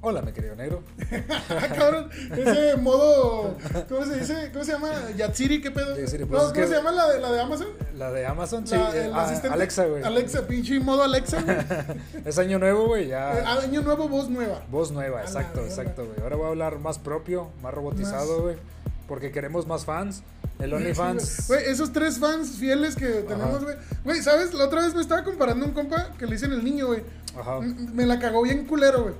Hola, mi querido negro. Ah, cabrón, ese modo, ¿cómo se dice? ¿Cómo se llama? Yatsiri, ¿qué pedo? Yatsiri, No, pues, es ¿Cómo se llama la de, la de Amazon? La de Amazon, sí. La- eh, el ah. Alexa, güey. Alexa, pinche modo Alexa, güey. Es año nuevo, güey, Eh, ya. Año nuevo, voz nueva. Voz nueva, exacto, exacto, güey. Ahora voy a hablar más propio, más robotizado, güey. Porque queremos más fans. El OnlyFans. Güey, esos tres fans fieles que tenemos, güey. Güey, ¿sabes? La otra vez me estaba comparando un compa que le dicen el niño, güey. Ajá. Me la cagó bien culero, güey.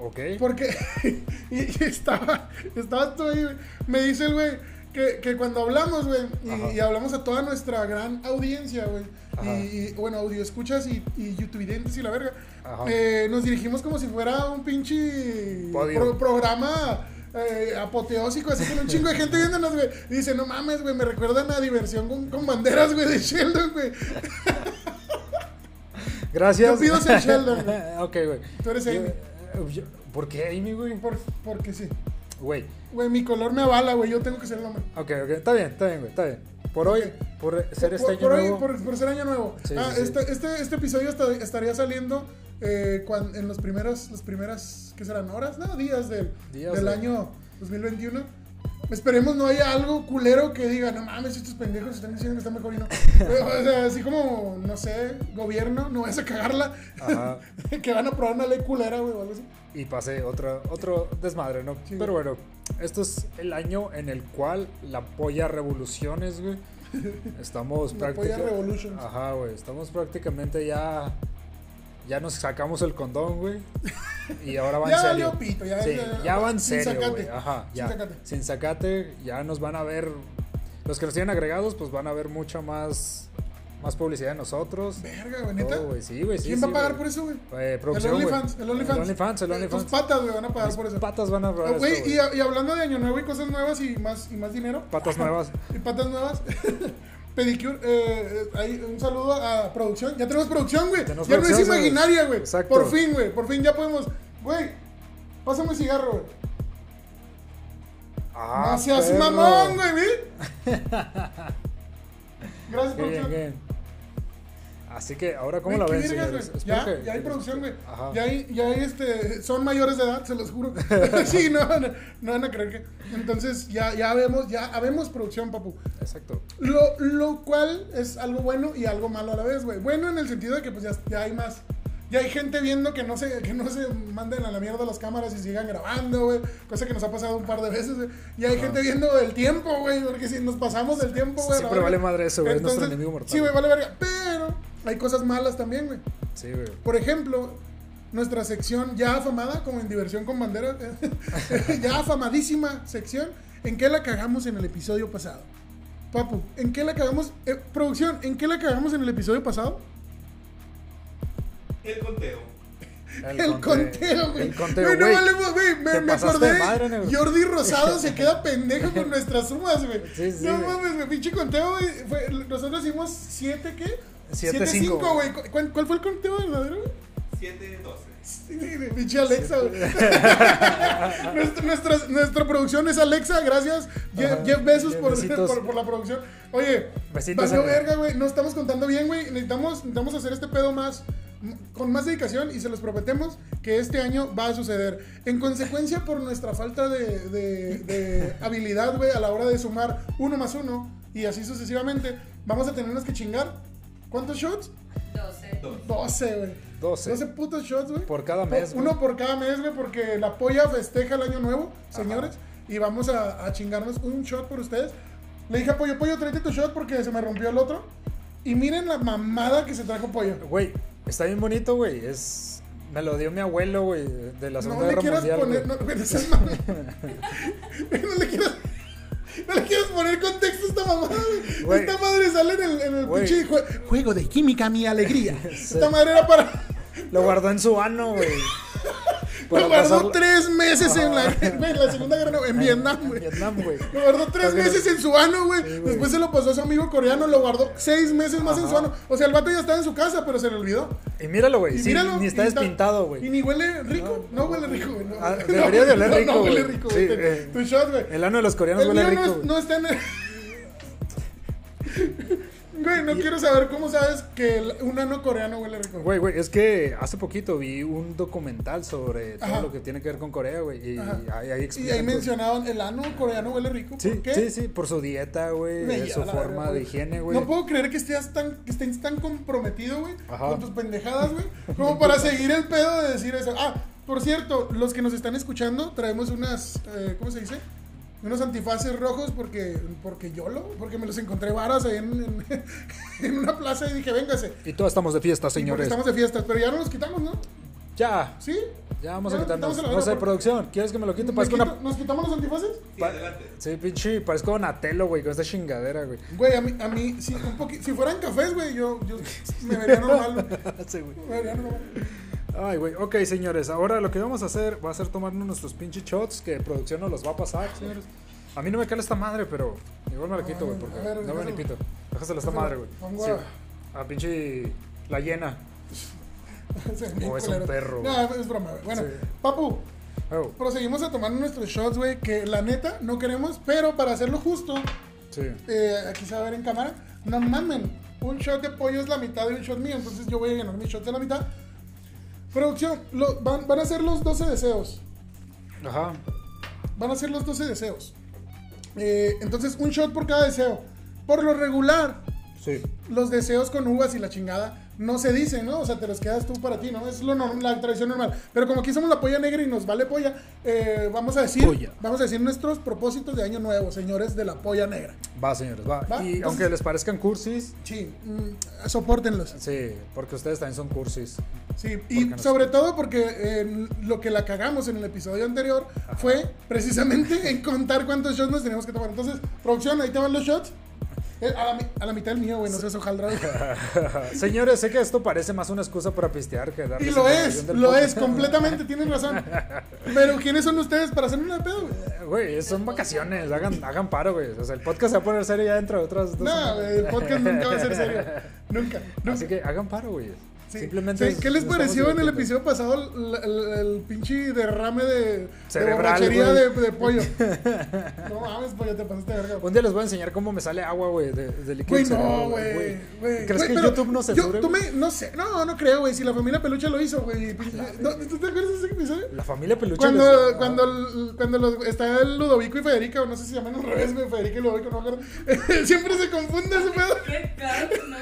Ok. Porque y, y estaba, estaba todo ahí, güey. Me dice el güey que, que cuando hablamos, güey, y, y hablamos a toda nuestra gran audiencia, güey, y, y, bueno, audio escuchas y, y youtubidentes y la verga, eh, nos dirigimos como si fuera un pinche pro- programa eh, apoteósico, así con un chingo de gente viéndonos, güey. Y dice, no mames, güey, me recuerdan a diversión con, con banderas, güey, de Sheldon, güey. Gracias. Yo pido ser Sheldon, ok, güey. Tú eres Amy. Yo- yo- ¿Por qué Amy, güey? Por- porque sí. Güey. Güey, mi color me avala, güey, yo tengo que ser el hombre. Ok, ok. Está bien, está bien, güey. Está bien. Por hoy, por ser este por, año por hoy, nuevo. por, por ser año nuevo. Sí, ah, sí, sí. Este, este, este episodio esta- estaría saliendo eh, cuan- en los primeros, las primeras, ¿qué serán? ¿Horas? No, días del, Días del de- año 2021. Esperemos no haya algo culero que diga, no mames, estos pendejos están diciendo que está mejor y no. O sea, así como, no sé, gobierno, no vas a cagarla. Ajá. que van a probar una ley culera, güey, o algo así. Y pasé otro, otro desmadre, ¿no? Sí. Pero bueno, esto es el año en el cual la polla revoluciones, güey. Estamos prácticamente. Ajá, güey. Estamos prácticamente ya. Ya nos sacamos el condón, güey. Y ahora va en Ya serio. valió pito, ya- sí, ya- ya va en sin serio, sacate. güey. Ajá, Sin ya. sacate. Sin sacate, ya nos van a ver. Los que nos tienen agregados, pues van a ver mucha más. Más publicidad de nosotros. Verga, güey, neta. Güey. Sí, güey. Sí, ¿Quién sí, va a pagar güey. por eso, güey? Eh, El producción, güey. OnlyFans, el OnlyFans. El OnlyFans, el OnlyFans. Tus patas, güey, van a pagar Mis por eso. patas van a pagar güey, esto, y, güey. y hablando de año nuevo y cosas nuevas y más, y más dinero. Patas nuevas. Y patas nuevas. Pedicure, eh, eh, ahí, un saludo a producción. Ya tenemos producción, güey. Ya no es imaginaria, güey. Exacto. Por fin, güey. Por fin ya podemos. Güey, pásame un cigarro, güey. Ah, no seas perro. mamón, güey. Gracias, producción. Así que ahora, ¿cómo la ven, señores? Ya, que- ya hay producción, güey. Ajá. Ya hay, ya hay, este, son mayores de edad, se los juro. sí, no, no, no van a creer que. Entonces, ya, ya vemos, ya habemos producción, papu. Exacto. Lo, lo cual es algo bueno y algo malo a la vez, güey. Bueno en el sentido de que pues ya, ya hay más. Ya hay gente viendo que no se, que no se manden a la mierda las cámaras y sigan grabando, güey. Cosa que nos ha pasado un par de veces, güey. Y hay gente viendo el tiempo, güey. Porque si nos pasamos del tiempo, güey. Siempre vale madre eso, güey. Es nuestro enemigo mortal. Sí, güey, vale verga. Pero hay cosas malas también, güey. Sí, güey. Por ejemplo, nuestra sección ya afamada, como en Diversión con Banderas, ya afamadísima sección, ¿en qué la cagamos en el episodio pasado? Papu, ¿en qué la cagamos? eh, producción, ¿en qué la cagamos en el episodio pasado? El conteo. El, conteo, güey. El conteo, Güey, no valemos, güey. Me, me acordé. madre. Jordi Rosado se queda pendejo con nuestras sumas, güey. Sí, sí, no mames, güey. Pinche conteo, güey. Nosotros hicimos 7, ¿qué? Siete, 7-5, cinco. güey. ¿Cu- ¿Cuál, cuál fue el conteo verdadero, güey? 7, 12. Sí, Pinche Alexa, güey. nuestra, nuestra, nuestra producción es Alexa, gracias. Jeff, Ajá. Jeff Bezos por, por, por la producción. Oye, Besitos, amigo. verga, güey. No estamos contando bien, güey. Necesitamos, necesitamos hacer este pedo más con más dedicación y se los prometemos que este año va a suceder. En consecuencia, por nuestra falta de, de- de habilidad, güey, a la hora de sumar uno más uno y así sucesivamente, vamos a tenernos que chingar. ¿Cuántos shots? 12. 12, güey. 12. 12 putos shots, güey. Por cada mes, güey. Uno por cada mes, güey, porque la polla festeja el año nuevo, señores. Y vamos a, a chingarnos un shot por ustedes. Le dije a Pollo, Pollo, tráete tu shot porque se me rompió el otro. Y miren la mamada que se trajo Pollo. Güey, está bien bonito, güey. Es. Me lo dio mi abuelo, güey, de la Segunda No le Guerra quieras Mundial. poner. no le quieras. No le quieras poner contexto a esta mamada, güey. Esta madre sale en el, en el pinche jue- juego de química, mi alegría. Sí. Esta madre era para. Lo guardó en su ano, güey. Lo Para guardó tres meses en la, güey, en la Segunda Guerra en Vietnam, güey. Vietnam, güey. Lo guardó tres meses en su ano, güey. Después se lo pasó a su amigo coreano, lo guardó seis meses más en su ano. O sea, el vato ya estaba en su casa, pero se le olvidó. Y míralo, güey. Y Sí, míralo, ni está y despintado, Y güey. ni huele rico. No, huele rico, güey. Ah, debería de oler rico, No, huele güey. rico, güey. eh. Tu shot, güey. El ano de los coreanos El huele rico, no está en el... Güey, no quiero saber cómo sabes que el- un ano coreano huele rico. Güey, güey, es que hace poquito vi un documental sobre todo Ajá. lo que tiene que ver con Corea, güey. Y ahí, ahí Y ahí mencionaban el ano coreano huele rico. Sí, ¿Por qué? sí, sí, por su dieta, güey, su forma de higiene, güey. No puedo creer que estés tan, que estés tan comprometido, güey, Ajá. con tus pendejadas, güey, como para seguir el pedo de decir eso. Ah, por cierto, los que nos están escuchando, traemos unas, eh, ¿cómo se dice? Unos antifaces rojos porque, porque YOLO, porque me los encontré varas ahí en, en, en una plaza y dije, véngase. Y todos estamos de fiesta, señores. estamos de fiestas, pero ya no los quitamos, ¿no? Ya, ¿Sí? ya vamos Ya a nos quitarnos. No sé, producción, ¿quieres que me lo quite? ¿Me quito- una... ¿Nos quitamos los antifaces? pa- Sí, pinche, parezco Donatello, güey, con esta chingadera, güey. Güey, a mí, a mí si, un poqui- si fueran cafés, güey, yo, yo me vería normal. Sí, güey. Me vería normal. Ay, güey. Ok, señores. Ahora lo que vamos a hacer va a ser tomarnos nuestros pinches shots que producción nos los va a pasar, señores. A mí no me cala esta madre, pero igual me la quito, güey, porque ver, no me ni pito. Déjasela esta madre, güey. Sí, a- pinche la llena. O es un perro, No, es broma, güey. Bueno, Sí. papu, Oh, proseguimos a tomar nuestros shots, güey, que la neta no queremos, pero para hacerlo justo, sí. eh, aquí se va a ver en cámara, no mamen, un shot de pollo es la mitad de un shot mío, entonces yo voy a llenar mi shot de la mitad. Producción, lo- van, van a ser los 12 deseos. Ajá. Van a ser los 12 deseos. Eh, entonces, un shot por cada deseo. Por lo regular, Sí. los deseos con uvas y la chingada no se dicen, ¿no? O sea, te los quedas tú para ti, ¿no? Es lo norm- la tradición normal. Pero como aquí somos la polla negra y nos vale polla, eh, vamos a decir, Polla. vamos a decir nuestros propósitos de año nuevo, señores de la polla negra. Va, señores, va. Va, Y entonces- aunque les parezcan cursis, Sí, mm, soportenlos. sí, porque ustedes también son cursis. Sí, y no sobre todo porque eh, lo que la cagamos en el episodio anterior fue precisamente en contar cuántos shots nos teníamos que tomar. Entonces, producción, ahí te van los shots. Eh, a, la, mi- a la mitad del mío, güey, no seas hojaldra. Señores, sé que esto parece más una excusa para pistear que darles Y lo es, lo podcast. es, completamente, tienen razón. Pero ¿quiénes son ustedes para hacer una de pedo, güey? Güey, son vacaciones, hagan, hagan paro, güey. O sea, el podcast se va a poner serio ya dentro de otras dos No, güey, el podcast nunca va a ser serio. Nunca, nunca. Así que hagan paro, güey. Sí. Simplemente. Sí, ¿Qué les pareció en el episodio pasado el, el- el pinche derrame de, de Cerebral, borrachería de, güey. de pollo? No mames, pollo, te pasaste de verga. Un día les voy a enseñar cómo me sale agua, güey, de, de líquido Güey, no, güey, güey. ¿Crees Güey, que pero YouTube no yo- censure? tú me- no sé, no, no creo, güey. Si la familia Peluche lo hizo, güey. ¿Tú te acuerdas de ese episodio? La familia peluche. Cuando, les- cuando, el- cuando los- está el Ludovico y Federica, o no sé si llaman al revés, güey, Federica y Ludovico, no me acuerdo. Siempre se confunde ese pedo. ¿Qué crack, no?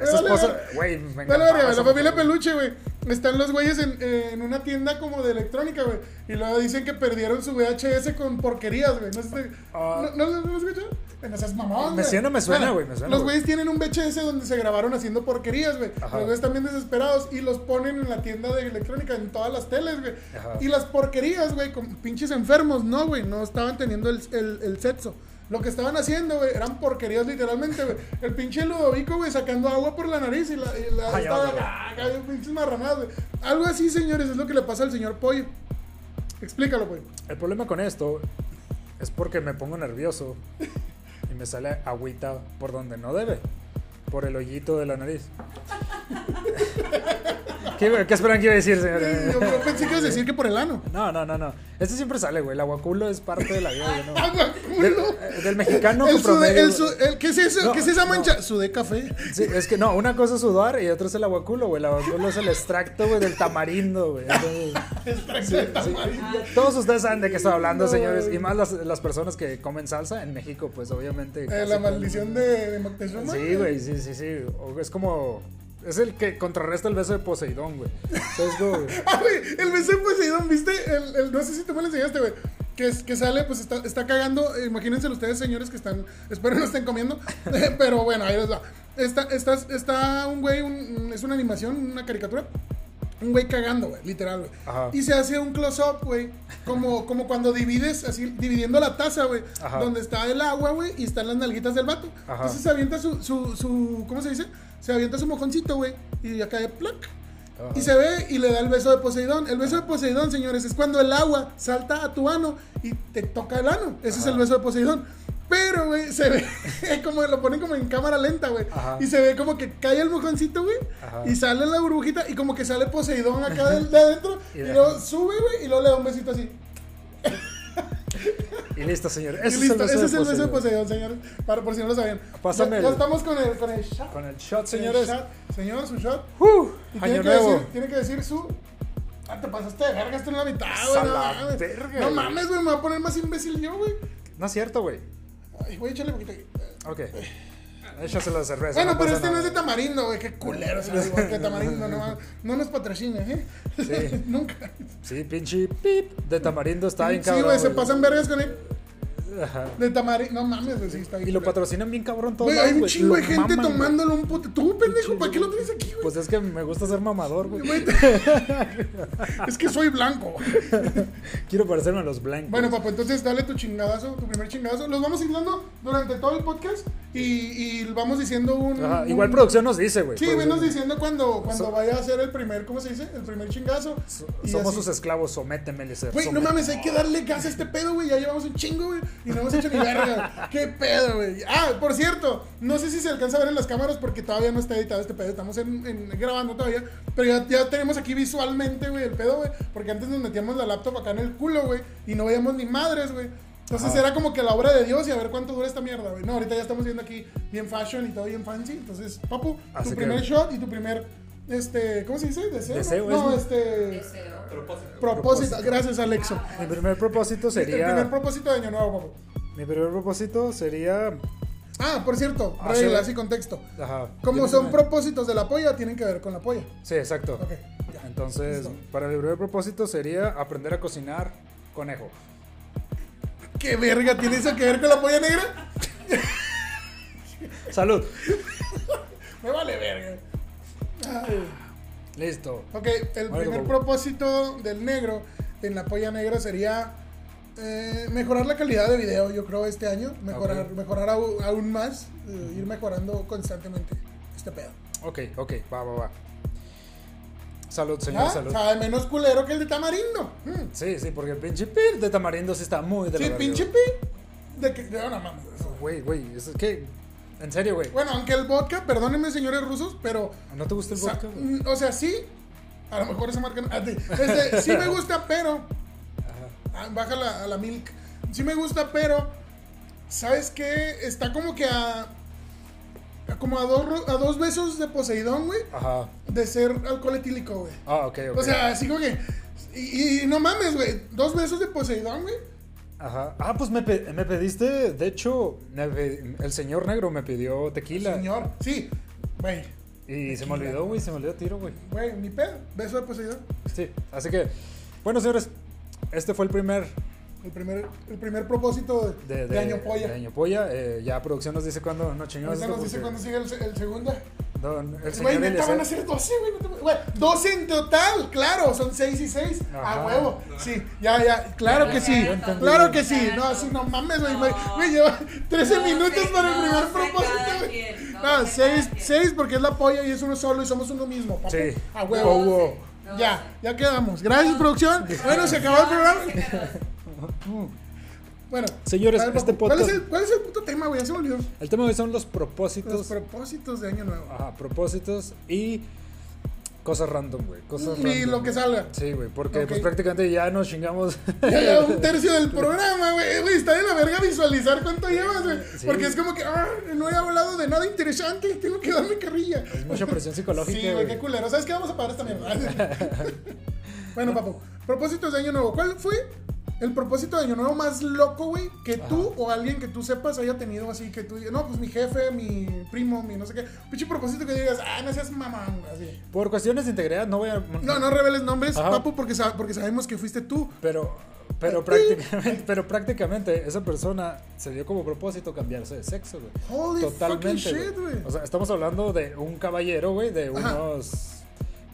Esa Vale, esposa, güey, me la familia mujer. Peluche, güey. Están los güeyes en, en una tienda como de electrónica, güey. Y luego dicen que perdieron su VHS con porquerías, güey. No sé Ah. ¿No, no, no lo escuchas? No seas mamón, Me suena, me suena, Bueno, güey, Los güey. güeyes tienen un VHS donde se grabaron haciendo porquerías, güey. Los güeyes están bien desesperados y los ponen en la tienda de electrónica en todas las teles, güey. Y las porquerías, güey, con pinches enfermos, no, güey. No estaban teniendo el, el, el sexo. Lo que estaban haciendo, güey, eran porquerías literalmente, güey. El pinche Ludovico, güey, sacando agua por la nariz y la, y la Ay, estaba, ah, pinches marranadas, güey. Algo así, señores, es lo que le pasa al señor Pollo. Explícalo, pues. El problema con esto es porque me pongo nervioso y me sale agüita por donde no debe, por el hoyito de la nariz. ¿Qué, qué esperan que iba a decir, señor? Yo, pensé que ibas a decir que por el ano. No, no, no, no. Este siempre sale, güey. El aguaculo es parte de la vida, güey, ¿no? Agua, Del, eh, del mexicano El con sude, promedio. el su- el- ¿Qué es eso? No, ¿Qué es esa no. mancha? Sudé café. Sí, es que no, una cosa es sudar y otra es el aguaculo, güey. El aguaculo es el extracto, güey, del tamarindo, güey. Extracto tamarindo. todos ustedes saben de qué estoy hablando, No, señores. Y más las, las personas que comen salsa en México, pues obviamente. Eh, la maldición de, de Moctezuma. Sí, güey, sí, sí, sí. Es como. Es el que contrarresta el beso de Poseidón, güey. ¿Sabes cómo, güey? Ah, güey, el beso de Poseidón, ¿viste? El, el- no sé si tú me lo enseñaste, güey. Que, es- que sale, pues está, está cagando. eh, imagínense ustedes, señores, que están. Espero no estén comiendo. pero bueno, ahí les va. Está, está, está un güey, un- es una animación, una caricatura. Un güey cagando, güey, literal, güey. Ajá. Y se hace un close-up, güey. Como, como cuando divides, así, dividiendo la taza, güey. Ajá. Donde está el agua, güey, y están las nalguitas del vato. Ajá. Entonces se avienta su, su, su. ¿Cómo se dice? Se avienta su mojoncito, güey. Y acá de plac. Y se ve y le da el beso de Poseidón. El beso de Poseidón, señores, es cuando el agua salta a tu ano y te toca el ano. Ese es el beso de Poseidón. Pero, güey, se ve como lo ponen como en cámara lenta, güey. Y se ve como que cae el mojoncito, güey. Y sale la burbujita y como que sale Poseidón acá de, de adentro. Y y luego sube, güey, y luego le da un besito así. Y listo, señor. Ese listo, es el ese es el beso de Poseidón. Señores. Para, por si no lo sabían. Pásame ya, el- ya estamos con el, con el shot. Con el shot, El señores. shot. Señor, su shot. Uh, Y año tiene, que nuevo. decir, tiene que decir su. Ah, te pasaste de verga, esto en la mitad, güey. Verga, no güey. mames, güey, me voy a poner más imbécil yo, güey. No es cierto, güey. Ay, güey, échale poquito ahí. Ok. Échase la cerveza. Bueno, no pero este no es de tamarindo, güey. Qué culero el igual que tamarindo. No, no nos patrocina, ¿eh? Sí. Nunca. Sí, pinche pip de tamarindo está bien Sí, cabrón. güey, se pasan vergas con él. Ajá. De tamarindo. No mames, está bien. Y lo patrocinan bien cabrón Güey, hay un chingo de gente maman, tomándolo un puto. Tú, pendejo, ¿para qué lo tienes aquí, güey? Pues es que me gusta ser mamador, güey. Es que soy blanco. Quiero parecerme a los blancos. Bueno, papá, entonces dale tu chingadazo, tu primer chingadazo. Los vamos dando durante todo el podcast y, y vamos diciendo un. Ajá, un- igual producción nos dice, güey. Sí, Producción- venos diciendo cuando, cuando So- vaya a hacer el primer, ¿cómo se dice? El primer chingazo. So- Somos así. sus esclavos, sométeme, Eliezer. Güey, no mames, hay que darle gas a este pedo, güey. Ya llevamos un chingo, güey. Y no hemos hecho ni verga. ¿Qué pedo, güey? Ah, por cierto, no sé si se alcanza a ver en las cámaras porque todavía no está editado este pedo. Estamos en, en- grabando todavía. Pero ya, ya tenemos aquí visualmente, güey, el pedo, güey. Porque antes nos metíamos la laptop acá en el culo, güey. Y no veíamos ni madres, güey. Entonces era como que la obra de Dios y a ver cuánto dura esta mierda, güey. No, ahorita ya estamos viendo aquí bien fashion y todo bien fancy. Entonces, papu, Así tu que- primer shot y tu primer, este, ¿cómo se dice? Deseo. Deseo, no, es- este, Deseo. propósito. Gracias, Alexo. Mi primer propósito El primer sería. propósito de año nuevo, papu. Mi primer propósito sería. Ah, por cierto, Hacer- reglas y contexto. Ajá. Como son propósitos de la polla, tienen que ver con la polla. Sí, exacto. Ok, ya. Entonces, Listo. para mi primer propósito sería aprender a cocinar conejo. ¿Qué verga tiene eso que ver con la polla negra? Salud. Me vale verga. Ay. Listo. Ok, el primer propósito del negro en la polla negra sería eh, mejorar la calidad de video, yo creo, este año. Mejorar, mejorar aún más, eh, ir mejorando constantemente este pedo. Ok, ok, va, va, va. Salud, señor, ¿Ah? salud. Sabe menos culero que el de tamarindo. Mm. Sí, sí, porque el pinche pir de tamarindo sí está muy de Sí, pinche güey. pi. De que, no, no mames. Güey, güey, es que. En serio, güey. Bueno, aunque el vodka, perdónenme señores rusos, pero ¿No te gusta el vodka, güey? mm, o sea, sí. A lo mejor esa marca no. ah, sí. Este, sí me gusta, pero. Ah, Bájala a la milk. Sí me gusta, pero. ¿Sabes qué? Está como que a. a como a dos, a dos besos de Poseidón, güey. Ajá. De ser alcohol etílico, güey. Ah, ok, ok. O sea, así como que. Y, y no mames, güey. Dos besos de Poseidón, güey. Ajá. Ah, pues me, pe- me pediste. De hecho, el señor negro me pidió tequila. Señor. Sí. Güey. Y se me olvidó, güey. Se me olvidó tiro, güey. Güey, ni pedo. Beso de Poseidón. Sí. Así que. Bueno, señores. Este fue el primer El primer, el primer propósito de, de, de año polla. de año polla. Eh, ya producción nos dice cuándo no chingamos. Nos dice cuándo sigue el, el segundo. Don, el Güey, señor neta Eliezer- van a ser 12, güey. no te- Güey, 12 en total, claro, son 6 y 6. Ajá. A huevo. Sí, ya, ya, claro que sí. Claro que sí. No, así no mames, güey. güey. Güey, lleva 13 minutos para el no primer propósito, güey. no No, sé cada 6, quien. 6 porque es la polla y es uno solo y somos uno mismo, papu. Sí. A huevo. No Ya, ya quedamos. Gracias, producción. Bueno, se acabó el programa. Bueno, Señores, este ¿cuál es, podcast- el, ¿Cuál es el puto tema, güey? Ya se me olvidó. El tema hoy son los Los propósitos. propósitos de año nuevo. Ajá, propósitos y cosas random, güey. Cosas Y random. lo que salga. Sí, güey, porque pues prácticamente ya nos chingamos. Ya, ya un tercio del programa, güey. Güey, está de la verga visualizar cuánto llevas, güey. Sí. Porque es como que, ah, no he hablado de nada interesante, tengo que darme carrilla. es mucha presión psicológica, Sí, güey, qué culero. ¿Sabes qué? Vamos a pagar esta mierda. bueno, papu, propósitos de año nuevo. ¿Cuál fue el propósito de año nuevo más loco, güey? Que tú o alguien que tú sepas haya tenido así, que tú digas, no, pues mi jefe, mi primo, mi no sé qué. Pinche propósito que digas, ah, no seas güey, así. Por cuestiones de integridad no voy a. No, no reveles nombres, Ajá. papu, porque, sa- porque sabemos que fuiste tú. Pero, pero prácticamente, pero prácticamente esa persona se dio como propósito cambiarse de sexo, güey. Holy Totalmente. shit, güey. O sea, estamos hablando de un caballero, güey, de Ajá. unos.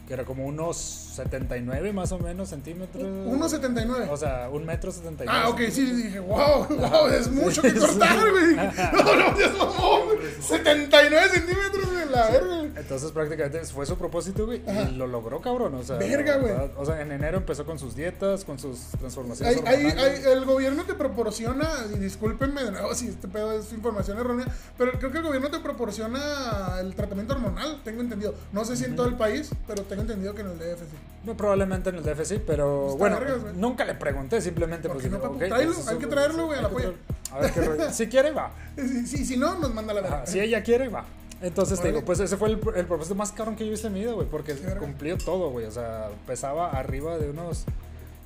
que era como unos 79 más o menos centímetros. 1.79. O sea, un metro 79. Ah, ok, sí, dije, wow, wow, es mucho que cortar, güey. No, no, es mamón, güey. 79 centímetros, güey, la verga. Entonces prácticamente fue su propósito, güey, y lo logró, cabrón. O sea, Verga, güey. O sea, en enero empezó con sus dietas, con sus transformaciones. Hay- el gobierno te proporciona, y discúlpenme de nuevo si este pedo es información errónea, pero creo que el gobierno te proporciona el tratamiento hormonal, tengo entendido. No sé si en todo el país, pero tengo entendido que en el DF sí. No, probablemente en el DF sí, pero Está bueno, nunca le pregunté, simplemente ¿Por pues no, dije, papu? ok, Tráelo, ese es hay que traerlo, güey, a la polla. traerlo. A ver qué rollo. Si quiere, va. Si, si, si no, nos manda la verga. Si ella quiere, va. Entonces te digo, pues ese fue el, el propósito más cabrón que yo hice en mi vida, güey, porque cumplió todo, güey. O sea, pesaba arriba de unos,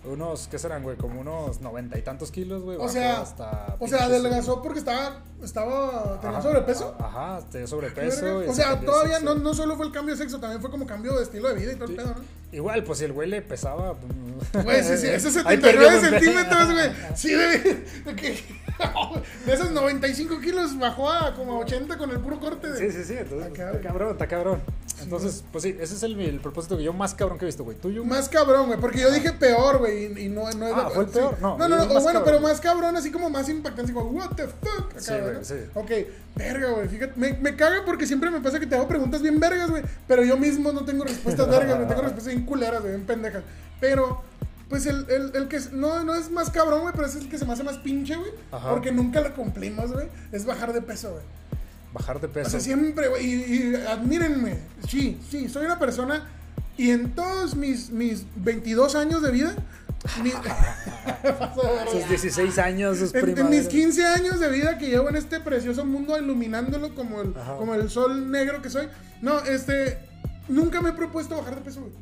unos, ¿qué serán, güey? Como unos noventa y tantos kilos, güey. O sea, hasta O sea, adelgazó porque estaba, estaba, tenía sobrepeso. Ajá, tenía sobrepeso. y o se sea, todavía no, no solo fue el cambio de sexo, también fue como cambio de estilo de vida y todo el pedo, ¿no? Igual, pues si el güey le pesaba. pues, Güey, sí, sí, esos ahí 79 perdió buen pe- centímetros, güey. Sí, de, de que. De esos 95 kilos bajó a como a 80 con el puro corte. De, Sí, sí, sí, entonces, está cabrón, está cabrón. Entonces, pues sí, ese es el, el propósito que yo más cabrón que he visto, güey. ¿Tuyo? Más cabrón, güey, porque yo dije peor, güey, y, y no, no es Ah, ¿fue el peor? No, no, no, no, o bueno, cabrón. pero más cabrón, así como más impactante, así como, what the fuck. acá, Sí, güey, sí. Ok, verga, güey, fíjate, me, me caga porque siempre me pasa que te hago preguntas bien vergas, güey, pero yo mismo no tengo respuestas vergas, güey, tengo respuestas bien culeras, güey, bien pendejas. Pero, pues el, el, el que, no, no es más cabrón, güey, pero es el que se me hace más pinche, güey, porque nunca lo cumplimos, güey, es bajar de peso, güey. Bajar de peso. O sea, siempre, güey, y, y admírenme, sí, sí, soy una persona y en todos mis, mis 22 años de vida, mi- Paso de verga. Sus 16 años, sus en, mis 15 años de vida que llevo en este precioso mundo iluminándolo como el, Ajá. como el sol negro que soy, no, este, nunca me he propuesto bajar de peso, güey.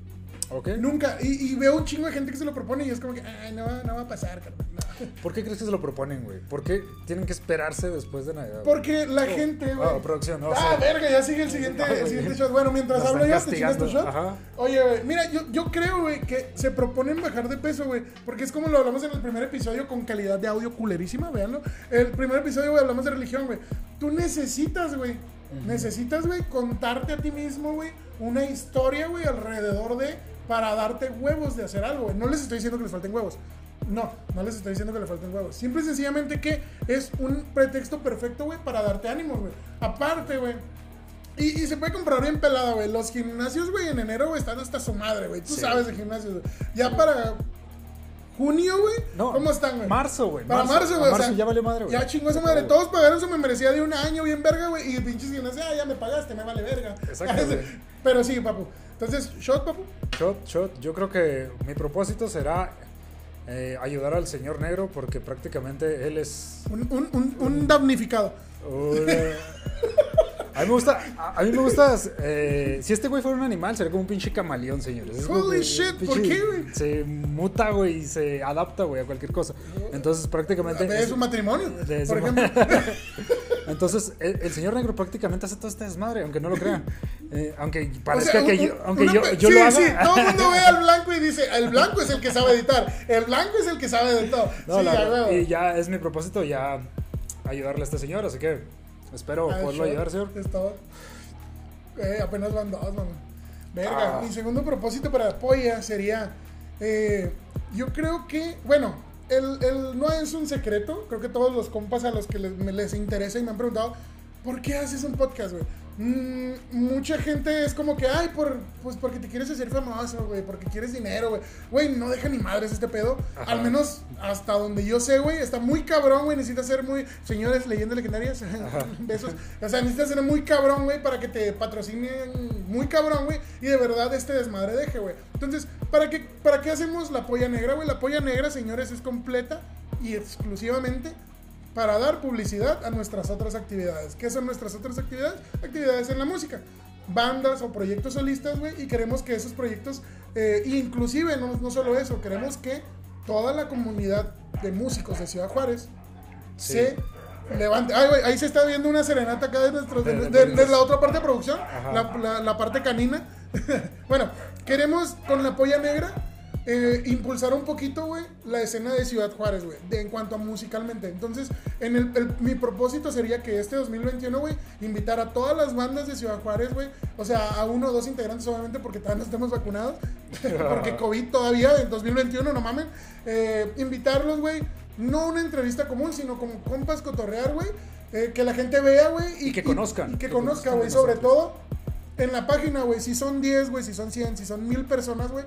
¿Ok? Nunca. Y, y veo un chingo de gente que se lo propone y es como que, ay, no, va- no va a pasar, carnal. no". ¿Por qué crees que se lo proponen, güey? ¿Por qué tienen que esperarse después de Navidad? güey? Porque la gente, güey. oh, producción, no, Ah, sí. verga, ya sigue el siguiente, Ah, el güey. siguiente shot. Bueno, mientras Nos hablo están yo, te chingas tu castigando. shot. Ajá. Oye, güey, mira, yo, yo creo, güey, que se proponen bajar de peso, güey. Porque es como lo hablamos en el primer episodio con calidad de audio culerísima, véanlo. El primer episodio, güey, hablamos de religión, güey. Tú necesitas, güey. Necesitas, güey, contarte a ti mismo, güey, una historia, güey, alrededor de. Para darte huevos de hacer algo, güey. No les estoy diciendo que les falten huevos. No, no les estoy diciendo que le falten huevos. Simple y sencillamente que es un pretexto perfecto, güey, para darte ánimos, güey. Aparte, güey. Y, y se puede comprar bien pelada, güey. Los gimnasios, güey, en enero, güey, están hasta su madre, güey. Tú Sí. sabes de gimnasios, güey. Ya para junio, güey. No, ¿Cómo están, güey? Marzo, güey. Para marzo, güey. o marzo sea, ya valió madre, güey. Ya chingó esa madre. Todos pagaron su membresía de un año bien verga, güey. Y pinches gimnasios, ah, ya me pagaste, me vale verga. Exacto. Pero sí, papu. Entonces, shot, papu. Shot, shot. Yo creo que mi propósito será eh, ayudar al señor negro porque prácticamente él es Un, un, un, un damnificado. Un- A mí me gusta, a, a mí me gusta, eh, si este güey fuera un animal, sería como un pinche camaleón, señores. Es Holy que shit, un ¿por pinche- qué, güey? Se muta, güey, y se adapta, güey, a cualquier cosa. Entonces, prácticamente... De es- su matrimonio. de por su- ejemplo. Entonces, el, el señor negro prácticamente hace todo este desmadre, aunque no lo crean. Eh, aunque O parezca que un- yo, aunque una yo, yo sí, lo haga. Sí, todo el mundo ve al blanco y dice, el blanco es el que sabe editar, el blanco es el que sabe de todo. No, sí, la- a huevo. y ya es mi propósito ya ayudarle a este señor, así que espero Ah, poderlo ayudar, señor. estaba- Eh, apenas van dos, mamá. Verga, Ah. mi segundo propósito para Polla sería, eh, yo creo que, bueno, el, el- no es un secreto, creo que todos los compas a los que les, me- les interesa y me han preguntado, ¿por qué haces un podcast, güey? Mm, mucha gente es como que, ay, por, pues porque te quieres hacer famoso, güey, porque quieres dinero, güey. Güey, no deja ni madres este pedo. Ajá. Al menos hasta donde yo sé, güey, está muy cabrón, güey. Necesita ser muy. Señores, leyendas legendarias, besos. O sea, necesita ser muy cabrón, güey, para que te patrocinen muy cabrón, güey. Y de verdad este desmadre deje, güey. Entonces, ¿para qué, ¿para qué hacemos la polla negra, güey? La polla negra, señores, es completa y exclusivamente para dar publicidad a nuestras otras actividades. ¿Qué son nuestras otras actividades? Actividades en la música. Bandas o proyectos solistas, güey, y queremos que esos proyectos, eh, inclusive, no, no solo eso, queremos que toda la comunidad de músicos de Ciudad Juárez Sí. se levante. Ay, güey, ahí se está viendo una serenata acá de, nuestro, de, De- la otra parte de producción, la- la parte canina. bueno, queremos con la polla negra eh, impulsar un poquito, güey, la escena de Ciudad Juárez, güey, en cuanto a musicalmente. Entonces, en el, el- mi propósito sería que este 2021, güey, invitar a todas las bandas de Ciudad Juárez, güey, o sea, a uno o dos integrantes, obviamente, porque todavía no estamos vacunados, porque COVID todavía, en 2021, no mamen, eh, invitarlos, güey, no una entrevista común, sino como compas cotorrear, güey, eh, que la gente vea, güey, Y que conozcan. y que Que conozca, conozcan güey, sobre todo en la página, güey, si son 10, güey, si son 100, si son 1000 personas, güey,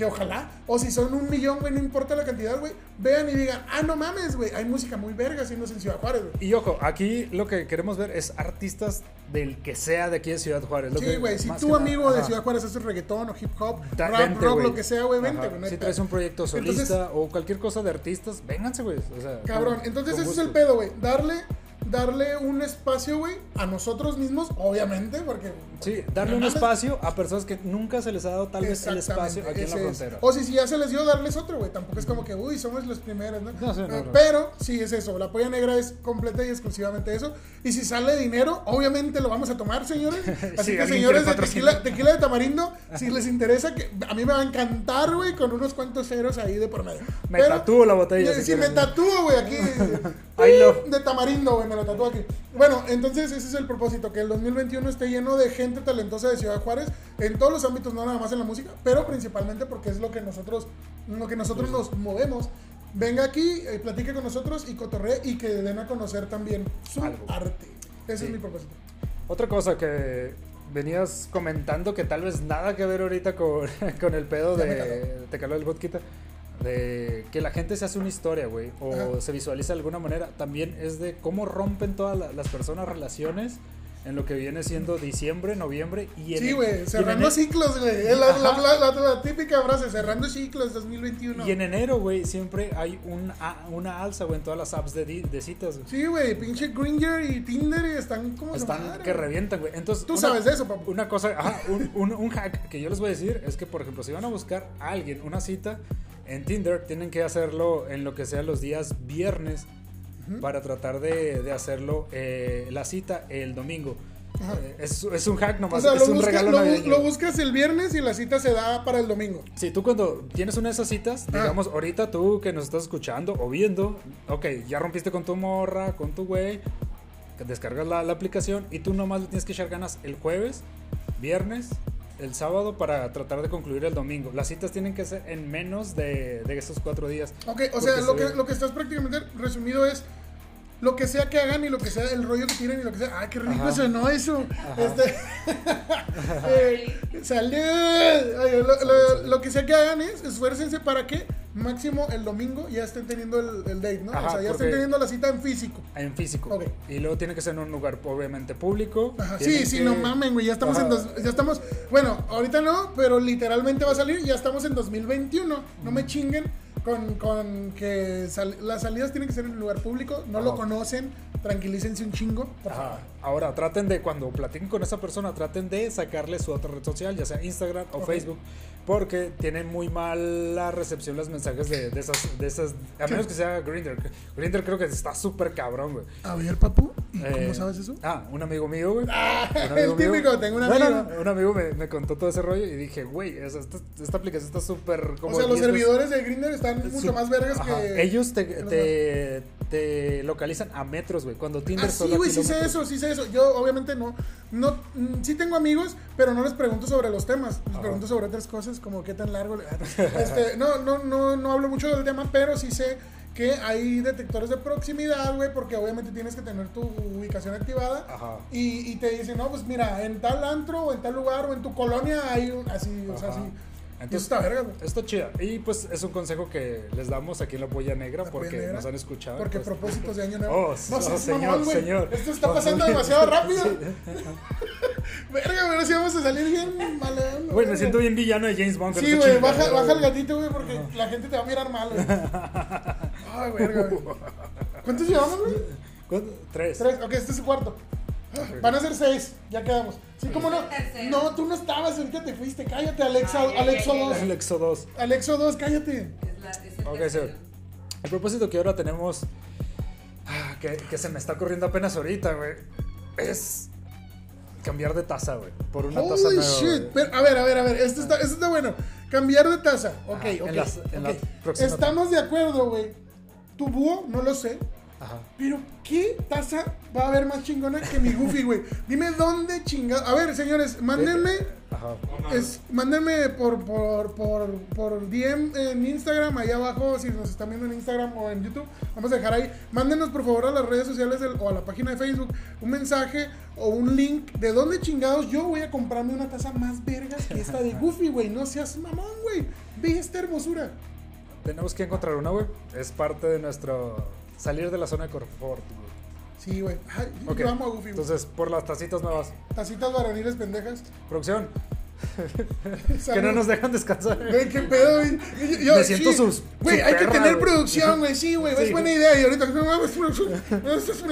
que ojalá. O si son un millón, güey, no importa la cantidad, güey. Vean y digan, ah, no mames, güey. Hay música muy verga haciéndose en Ciudad Juárez, güey. Y ojo, aquí lo que queremos ver es artistas del que sea de aquí de Ciudad Juárez. Lo Sí, güey. Si tu nada, amigo de. Ciudad Juárez hace reggaetón o hip hop, rap, vente, rock, lo que sea, güey, vente, güey. no Si traes un proyecto solista Entonces- o cualquier cosa de artistas, vénganse, güey. O sea, Cabrón, entonces ese es el pedo, güey. Darle, darle un espacio, güey, a nosotros mismos, obviamente, porque. Sí, darle un espacio a personas que nunca se les ha dado tal vez el espacio aquí en la es. frontera. O si, si ya se les dio, darles otro, güey. Tampoco es como que, uy, somos los primeros, ¿no? No, sí, no, Eh, no. Pero sí es eso. La polla negra es completa y exclusivamente eso. Y si sale dinero, obviamente lo vamos a tomar, señores. Así Sí, que, señores de tequila, tequila de tamarindo, si les interesa, que a mí me va a encantar, güey, con unos cuantos ceros ahí de por medio. Me tatúo la botella, Sí, si me tatúo, güey, aquí. I love. De tamarindo, güey, me lo tatúo aquí. Bueno, entonces ese es el propósito, que el 2021 esté lleno de gente talentosa de Ciudad Juárez en todos los ámbitos, no nada más en la música, pero principalmente porque es lo que nosotros, lo que nosotros nos movemos. Venga aquí, eh, platique con nosotros y cotorree y que den a conocer también su Algo. arte. Ese Sí. es mi propósito. Otra cosa que venías comentando que tal vez nada que ver ahorita con, con el pedo Ya de te caló el vodka de que la gente se hace una historia, güey, o Ajá. se visualiza de alguna manera, también es de cómo rompen todas la- las personas relaciones en lo que viene siendo diciembre, noviembre y en Sí, güey, en cerrando ciclos, güey. La, la- la- típica frase, cerrando ciclos 2021. Y en enero, güey, siempre hay un, a- una alza, güey, en todas las apps de, de citas, güey. Sí, güey, pinche Gringer y Tinder están como Están madre, que revientan, güey. Entonces, Tú una- sabes de eso, papu. Una cosa, ajá, un, un- un hack que yo les voy a decir es que, por ejemplo, si van a buscar a alguien, una cita en Tinder, tienen que hacerlo en lo que sea los días viernes para tratar de, de hacerlo eh, la cita el domingo. Eh, es, es un hack O nomás, sea, es un busca- regalo lo lo buscas el viernes y la cita se da para el domingo. Si tú cuando tienes una de esas citas, Ah. digamos, ahorita tú que nos estás escuchando o viendo, ok, ya rompiste con tu morra, con tu güey, descargas la, la aplicación y tú nomás le tienes que echar ganas el jueves, viernes, el sábado para tratar de concluir el domingo. Las citas tienen que ser en menos de, de esos cuatro días. Ok, o sea, lo que, lo que estás prácticamente resumido es lo que sea que hagan y lo que sea el rollo que tiren y lo que sea. ¡Ay, qué rico Ajá. sonó eso! Este, eh, ¡Salud! Ay, lo, lo- lo que sea que hagan es esfuércense para que máximo el domingo ya estén teniendo el, el date, ¿no? Ajá, o sea, ya estén teniendo la cita en físico. En físico. Ok. Y luego tiene que ser en un lugar obviamente público. Ajá, Tienen sí, sí, que- no mamen, güey. Ya estamos en dos, ya estamos, bueno, ahorita no, pero literalmente va a salir. Ya estamos en 2021. No me chinguen con, con que sal- las salidas tienen que ser en un lugar público. No lo conocen. Tranquilícense un chingo. Ajá. Ahora, traten de, cuando platiquen con esa persona, traten de sacarle su otra red social, ya sea Instagram o Ok. Facebook, porque tienen muy mala recepción los mensajes de, de esas, de esas, a menos que sea Grindr. Grindr creo que está súper cabrón, güey. A ver, papu, ¿y Eh, cómo sabes eso? Ah, un amigo mío, güey. Ah, el típico, tengo un no, amigo. no, un amigo me, me contó todo ese rollo y dije, güey, esta, esta aplicación está súper O sea, los 10 veces- servidores de Grindr están mucho Su- más vergas que. Ellos te, te localizan a metros, güey. Cuando Tinder Ah, solo sí, güey, sí sé eso, sí sé eso. Yo, obviamente, no. no mm, sí tengo amigos, pero no les pregunto sobre los temas. Les Ajá. pregunto sobre otras cosas, como qué tan largo. Este, no, no, no, no hablo mucho del tema, pero sí sé que hay detectores de proximidad, güey, porque obviamente tienes que tener tu ubicación activada. Ajá. Y, y te dicen, no, pues mira, en tal antro, o en tal lugar, o en tu colonia hay un. Así, o sea, Ajá. Entonces, está verga, güey. Esto chida. Y pues es un consejo que les damos aquí en la Polla Negra La porque Negra, nos han escuchado. Porque pues. propósitos de año nuevo. Oh, no oh, señor, mamón, güey. señor. Esto está Oh, pasando demasiado rápido. Sí. Verga, pero si vamos a salir bien mal. Güey, me siento bien villano de James Bond. Sí, güey, baja, baja el güey. gatito, güey, porque la gente te va a mirar mal, güey. Ay, verga, güey. ¿Cuántos llevamos, güey? ¿Cuánto? Tres. Tres. Ok, este es su cuarto. Van a ser seis, ya quedamos. Sí, ¿cómo no? No, tú no estabas, ahorita te fuiste. Cállate, Alexa, Ay, Alexo ay, ay, 2. El Exo 2. Alexo 2, cállate. Es la, es el Ok, tercero. señor. El propósito que ahora tenemos, ah, que, que se me está ocurriendo apenas ahorita, güey, es cambiar de taza, güey. Por una taza Holy nueva. shit. güey. Pero, a ver, a ver, a ver. Esto está, esto está bueno. Cambiar de taza. Ok, Ajá, en ok. las- en ok. la próxima- Estamos de acuerdo, güey. Tu búho, no lo sé. Ajá. Pero, ¿qué taza va a haber más chingona que mi Goofy, güey? Dime dónde chingada. A ver, señores, mándenme. Ajá. Es, mándenme por, por, por, por DM en Instagram, ahí abajo, si nos están viendo en Instagram o en YouTube, vamos a dejar ahí. Mándenos por favor a las redes sociales del- o a la página de Facebook un mensaje o un link de dónde chingados yo voy a comprarme una taza más vergas que esta de Goofy, güey. No seas mamón, güey. Ve esta hermosura. Tenemos que encontrar una, güey. Es parte de nuestro salir de la zona de confort, güey. Sí, güey. Ay, Ok. Yo amo a Goofy. Entonces, por las tacitas nuevas. Tacitas varoniles pendejas. Producción, que no nos dejan descansar. Güey, qué pedo, güey. Me siento sí. sus- Güey, hay que tener producción, güey. Sí, güey. Sí. Es buena idea. Y ahorita, no mames, producción. No estás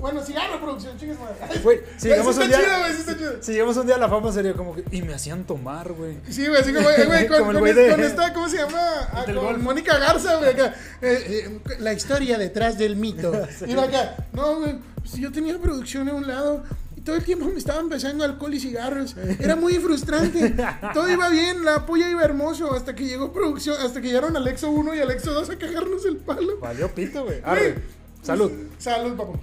Bueno, cigarro, producción, chingues madre. Güey, sigamos sí un está día. chido, güey, sí está chido. Si llegamos un día a la fama sería como que. Y me hacían tomar, güey. Sí, güey, así como, eh, güey, con, con güey es- de- con esta, ¿cómo se llama? Ah, con. Mónica Garza, güey, acá. Eh, eh, la historia detrás del mito. Y va acá, no, güey, pues yo tenía producción a un lado. Y todo el tiempo me estaban besando alcohol y cigarros. Era muy frustrante. Todo iba bien, la polla iba hermoso. Hasta que llegó producción, hasta que llegaron Alexo 1 y Alexo 2 a cagarnos el palo. Valió pito, güey. Güey. Salud. Salud, papá.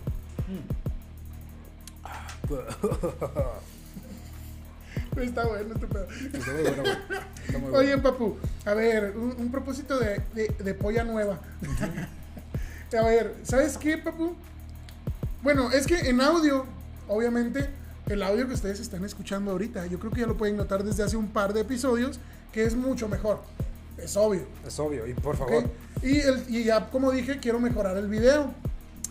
Está bueno este pedo. Está muy bueno, güey. Está muy bueno. Oye, papu, a ver, un, un propósito de, de- de polla nueva. a ver, ¿sabes qué, papu? Bueno, es que en audio, obviamente, el audio que ustedes están escuchando ahorita, yo creo que ya lo pueden notar desde hace un par de episodios, que es mucho mejor. Es obvio. Es obvio. Y por favor. Y, el- y ya, como dije, quiero mejorar el video.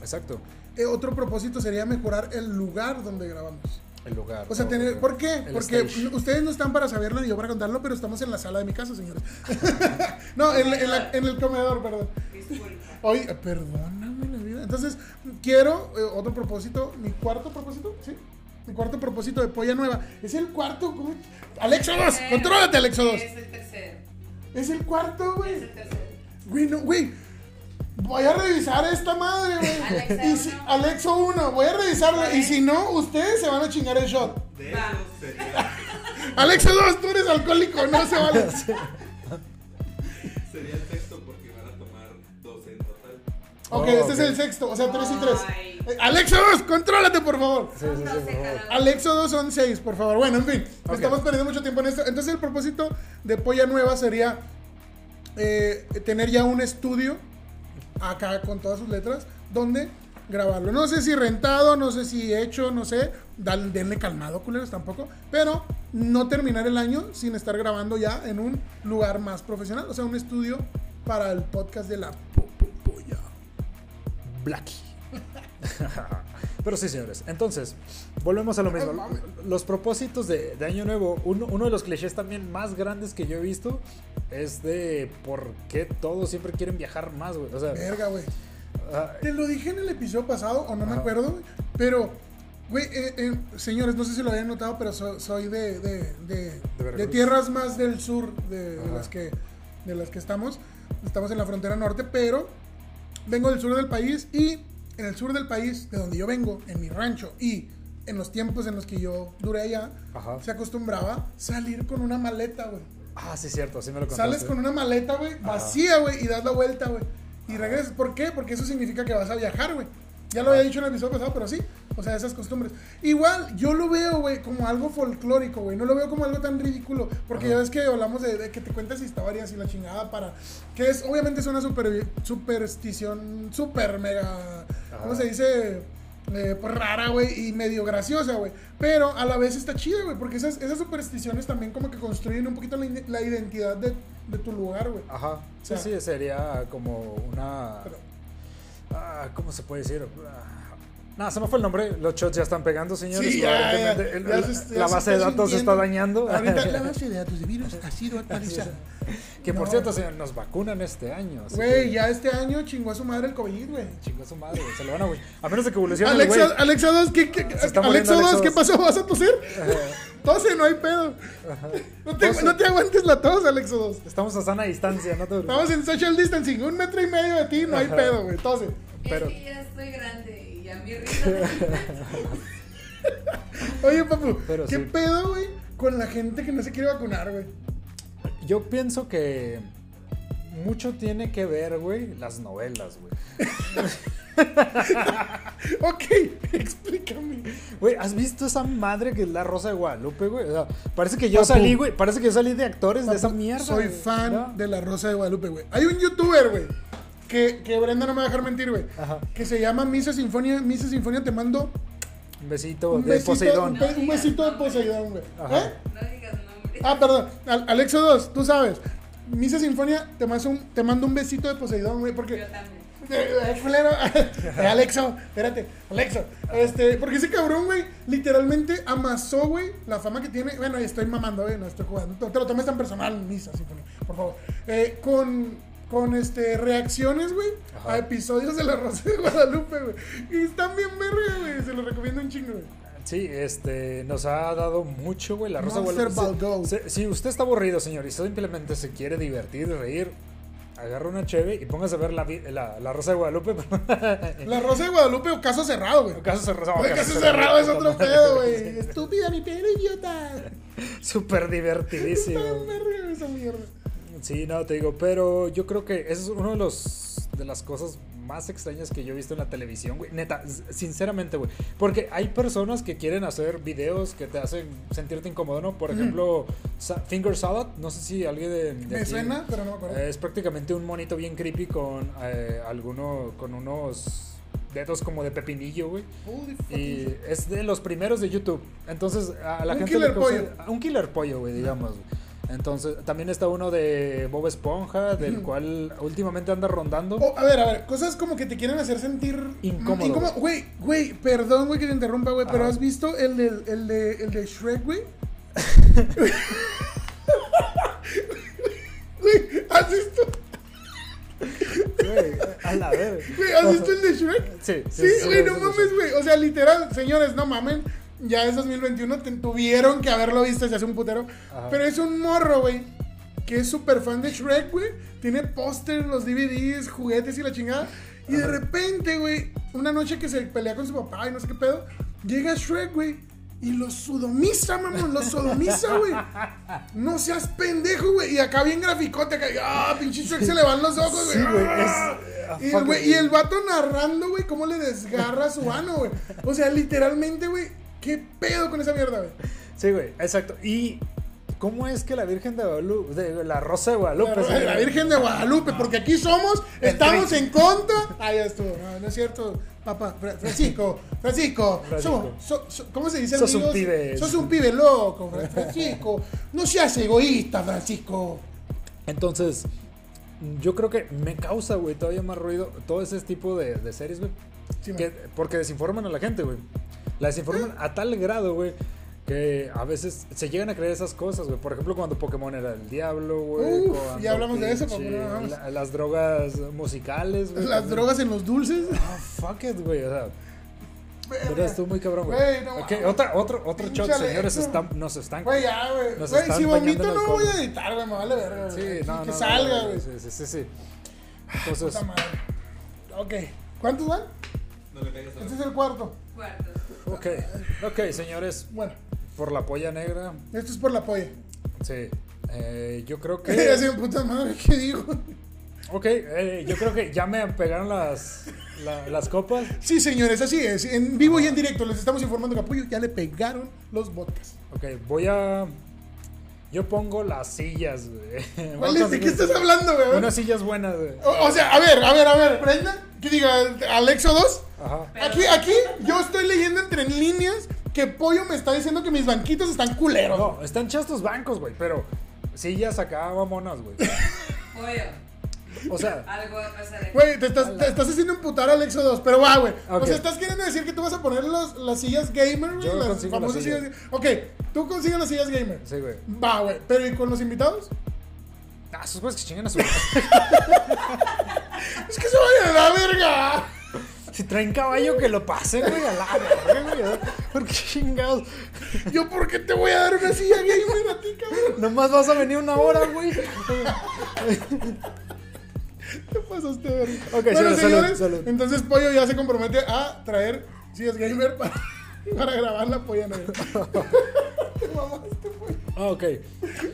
Exacto. Eh, otro propósito sería mejorar el lugar donde grabamos. El lugar. O sea, tener. ¿por qué? Porque stage. ustedes no están para saberlo ni yo para contarlo, pero estamos en la sala de mi casa, señores. no, en, la- en la- en el comedor, perdón. Disculpa. Oye, perdóname la vida. Entonces, quiero eh, otro propósito, mi cuarto propósito, ¿sí? Mi cuarto propósito de polla nueva. Es el cuarto, ¿cómo? Alexo 2, Tercero. contrólate, Alexo 2. Es el tercero. Es el cuarto, Es güey. el tercero. Güey, no, güey. Voy a revisar esta madre, güey. Alexa Y si- uno. Alexo 1, voy a revisarla. Vale. Y si no, ustedes se van a chingar el shot. De Va. eso sería, Alexo 2, tú eres alcohólico, no se vale. sería el sexto porque van a tomar 12 en total. Ok, Oh, este es ok. el sexto, o sea, 3 y 3. Ay. Alexo 2, contrólate, por favor. Sí, sí, sí, por favor. Alexo 2 son 6, por favor. Bueno, en fin, Ok. estamos perdiendo mucho tiempo en esto. Entonces, el propósito de Polla Nueva sería eh, tener ya un estudio acá con todas sus letras donde grabarlo. No sé si rentado, no sé si hecho, no sé. Denle calmado, culeros, tampoco. Pero no terminar el año sin estar grabando ya en un lugar más profesional. O sea, un estudio para el podcast de la po- po- Polla. Blacky. Pero sí, señores. Entonces, volvemos a lo mismo. Los propósitos de, de Año Nuevo, uno, uno de los clichés también más grandes que yo he visto es de por qué todos siempre quieren viajar más, güey. O sea, Verga, güey. ah, Te lo dije en el episodio pasado, o no me Ajá. acuerdo, pero, güey, eh, eh, señores, no sé si lo habían notado, pero so- soy de, de, de- de tierras más del sur de, Ajá. las que, de las que estamos. Estamos en la frontera norte, pero vengo del sur del país y en el sur del país, de donde yo vengo, en mi rancho y en los tiempos en los que yo duré allá, Ajá. se acostumbraba salir con una maleta, güey. ah, sí, cierto, sí me lo contaste. Sales con una maleta, güey, vacía, güey, y das la vuelta, güey. Y regresas. ¿Por qué? Porque eso significa que vas a viajar, güey. Ya lo había dicho en el episodio pasado, pero sí. O sea, esas costumbres. Igual, yo lo veo, güey, como algo folclórico, güey. No lo veo como algo tan ridículo. Porque ya ves que hablamos de, de que te cuentas historias y la chingada para. Que es, obviamente, es una super, superstición, super mega. ¿Cómo se dice? Eh, pues rara, güey, y medio graciosa, güey. Pero a la vez está chida, güey, porque esas, esas supersticiones también como que construyen un poquito la, ide- la identidad de, de tu lugar, güey. Ajá. Sí, O sea, sí, sería como una. Pero- Ah, ¿Cómo se puede decir? Ah, No, se me fue el nombre. Los shots ya están pegando, señores. Sí, ya, ya, Aparentemente, el- ya el- se- ya la se base de datos se está dañando. Ahorita la base de datos de virus ha sido actualizada. que por No. cierto, señor, nos vacunan este año. Güey, que ya este año chingó a su madre el COVID, güey. Chingó a su madre, güey, Se lo van a. güey. A menos de que evolucione el Alexa, güey. Alexa 2, ¿qué, qué, Se Alexa muriendo 2, Alexa ¿qué 2. pasó? ¿Vas a toser? Tose, no hay pedo. No te, no te aguantes la tos, Alexa 2. Estamos a sana distancia, no te Estamos en social distancing, un metro y medio de ti, no hay pedo, güey. Tose. Pero- Es que ya estoy grande Oye, papu, Pero ¿qué sí. pedo, güey? Con la gente que no se quiere vacunar, güey. Yo pienso que mucho tiene que ver, güey, las novelas, güey. Ok, explícame. Güey, ¿has visto esa madre que es la Rosa de Guadalupe, güey? O sea, parece que yo Papu. salí, güey, parece que yo salí de actores de esa mierda. Soy fan ¿no? de la Rosa de Guadalupe, güey. Hay un youtuber, güey, que, que Brenda no me va a dejar mentir, güey. Ajá. Que se llama Misa Sinfonia. Misa Sinfonia, te mando Un besito un de besito, Poseidón. un, be- un besito de Poseidón, güey. Ajá. ¿Eh? No digas nombres. Ah, perdón. Al- Alexo 2, tú sabes. Misa Sinfonia, te mando un, te mando un besito de Poseidón, güey, porque... Yo también. Eh, culero. Alexo, espérate, Alexo. Este, porque ese cabrón, güey, literalmente amasó, güey, la fama que tiene. Bueno, y estoy mamando, güey, no estoy jugando. No te lo tomes tan personal, Misa Sinfonia, por favor. Eh, con, con este, reacciones, güey, a episodios de La Rosa de Guadalupe, güey. Y están bien verga, güey. Se los recomiendo un chingo, güey. Sí, este, nos ha dado mucho, güey, la Rosa de Guadalupe. Si, usted está aburrido, señor, y simplemente se quiere divertir y reír, agarra una cheve y póngase a ver la, la, la Rosa de Guadalupe. La Rosa de Guadalupe o caso cerrado, güey. caso cerrado. Caso cerrado es otro pedo, güey. Estúpida, mi pedo idiota. Súper divertidísimo. Está esa mierda. Sí, no, te digo, pero yo creo que eso es uno de los de las cosas más extrañas que yo he visto en la televisión, güey. Neta, sinceramente, güey. Porque hay personas que quieren hacer videos que te hacen sentirte incómodo, ¿no? Por ejemplo, Sa- Finger Salad, no sé si alguien de, de Me aquí- suena, pero no me acuerdo. Eh, es prácticamente un monito bien creepy con eh, alguno con unos dedos como de pepinillo, güey. Y es de los primeros de YouTube. Entonces, a la Un gente killer le causa- pollo. Un killer pollo, güey, digamos. güey. Entonces, también está uno de Bob Esponja, del cual últimamente anda rondando. Oh, a ver, a ver, cosas como que te quieren hacer sentir Incómodo. Güey, güey, perdón, güey, que te interrumpa, güey, pero. ¿has visto el de, el de, el de Shrek, güey? Güey, ¿has visto? Güey, a la verga. Güey, ¿has visto el de Shrek? Sí, Sí, güey, no mames, güey. O sea, literal, señores, no mamen. Ya es 2021, te- tuvieron que haberlo visto desde hace un putero. Ajá. Pero es un morro, güey, que es súper fan de Shrek, güey. Tiene póster, los DVDs, juguetes y la chingada. Y de repente, güey, una noche que se pelea con su papá y no sé qué pedo, llega Shrek, güey. Y lo sodomiza, mamón, lo sodomiza, güey. No seas pendejo, güey. Y acá bien graficote, acá, ah, pinche Shrek se le van los ojos, güey. Sí, güey, Ah. es- ah, Y y el vato narrando, güey, cómo le desgarra su ano, güey. O sea, literalmente, güey, ¿qué pedo con esa mierda, güey? Sí, güey, exacto. ¿Y cómo es que la Virgen de Guadalupe, de la Rosa de Guadalupe, La, la Virgen de Guadalupe, porque aquí somos, estamos en contra. Ah, ya estuvo, no, no es cierto, papá. Fra- Francisco, Francisco, Francisco. so- so- so- ¿cómo se dice? Sos un amigos? pibe. Sos un pibe loco, Fra- Francisco. No seas egoísta, Francisco. Entonces, yo creo que me causa, güey, todavía más ruido todo ese tipo de, de series, güey. Sí, que- porque desinforman a la gente, güey. La desinforman a tal grado, güey, que a veces se llegan a creer esas cosas, güey. Por ejemplo, cuando Pokémon era el diablo, güey. Ya hablamos de eso, Pokémon, la- las drogas musicales, güey. Las también. drogas en los dulces. Ah, fuck it, güey. O sea, pero estuvo muy cabrón, güey. Güey, no Ok, mames. otra, otro, otro shot, señores, están, nos están. Güey, ya, güey. Nos Güey, están si vomito no voy a editar, güey, me vale verga. Sí, güey. no, que no, no, salga, güey. Sí, sí, sí, sí. Entonces, Puta madre. Ok. ¿Cuántos van? No le la Este es el cuarto. Cuarto. Ok, ok, señores, Bueno, por la polla negra, esto es por la polla. sí. Eh, yo creo que. puta madre, ¿qué digo? Ok, eh, yo creo que ya me pegaron las, la- las copas. Sí, señores, así es. En vivo y en directo les estamos informando Pollo ya le pegaron los vodkas. Ok, voy a. Yo pongo las sillas, güey. ¿De qué estás hablando, güey? Unas sillas buenas, güey. O, o sea, a ver, a ver, a ver, Brenda, que diga Alexo 2. Ajá. Aquí, aquí, yo estoy leyendo entre líneas que Pollo me está diciendo que mis banquitos están culeros. No, están chastos bancos, güey, pero sillas acá mamonas, güey. Pollo. O sea, Algo va a pasar aquí. Güey, te estás, te estás haciendo emputar a Alexo 2, pero va, güey. O sea, estás queriendo decir que tú vas a poner los, las sillas gamer, güey. Las consigo las famosas sillas. sillas. Ok, tú consigues las sillas gamer. sí, güey. Va, güey. Pero ¿y con los invitados? Ah, esos güeyes que chingan a su. Es que se vayan a la verga. si traen caballo, que lo pasen, güey, a la verga, güey. ¿Por qué chingados? Yo, ¿por qué te voy a dar una silla gamer a ti, cabrón? Nomás vas a venir una hora, güey. Te pasaste, verga. Ok, bueno, salud, señores, salud, salud. entonces Pollo ya se compromete a traer sillas gamer para, para grabar la polla negra. Te mamaste. Ah, ok.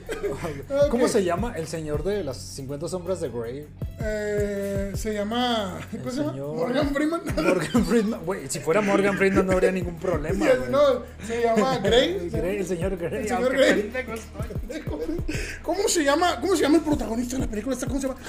¿Cómo se llama el señor de las 50 sombras de Grey? Eh, se llama. ¿Cómo se llama? señor- Morgan Freeman. Morgan Friedman. Güey, si fuera Morgan Friedman no habría ningún problema, Sí, no, se llama Grey. Grey, el señor Grey. El señor. ¿Cómo se llama? ¿Cómo se llama el protagonista de la película? esta? ¿Cómo se llama?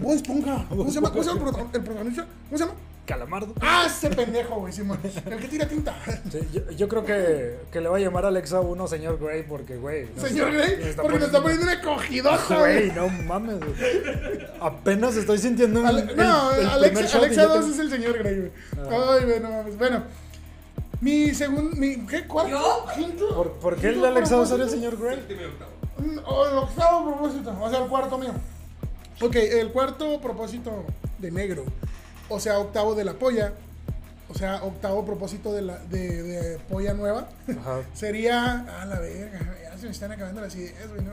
¿Cómo se llama? ¿Cómo se llama el protagonista? ¿Cómo se llama? Calamardo. Ah, ese pendejo, güey, Simón. El que tira tinta. Sí, yo, yo creo que, que le va a llamar a Alexa 1 señor Grey porque, güey. Señor está- Grey, porque nos está poniendo una cogidoja, Güey, no mames, güey. Apenas estoy sintiendo un. Ale- no, el Alexa, Alexa ya 2 te- es el señor Grey, güey. Ah. Ay, güey, no mames. Bueno, mi segundo. Mi, ¿Qué? ¿Cuarto? ¿Yo? ¿Quinto? ¿Por, por qué el ¿Quinto Alexa 2 era el señor Grey? Mm, O el octavo propósito, o sea, el cuarto mío. Ok, el cuarto propósito de negro, o sea, octavo de la polla, o sea, octavo propósito de, la, de, de polla nueva, Ajá. sería. A la verga, ya se me están acabando las ideas, güey. No.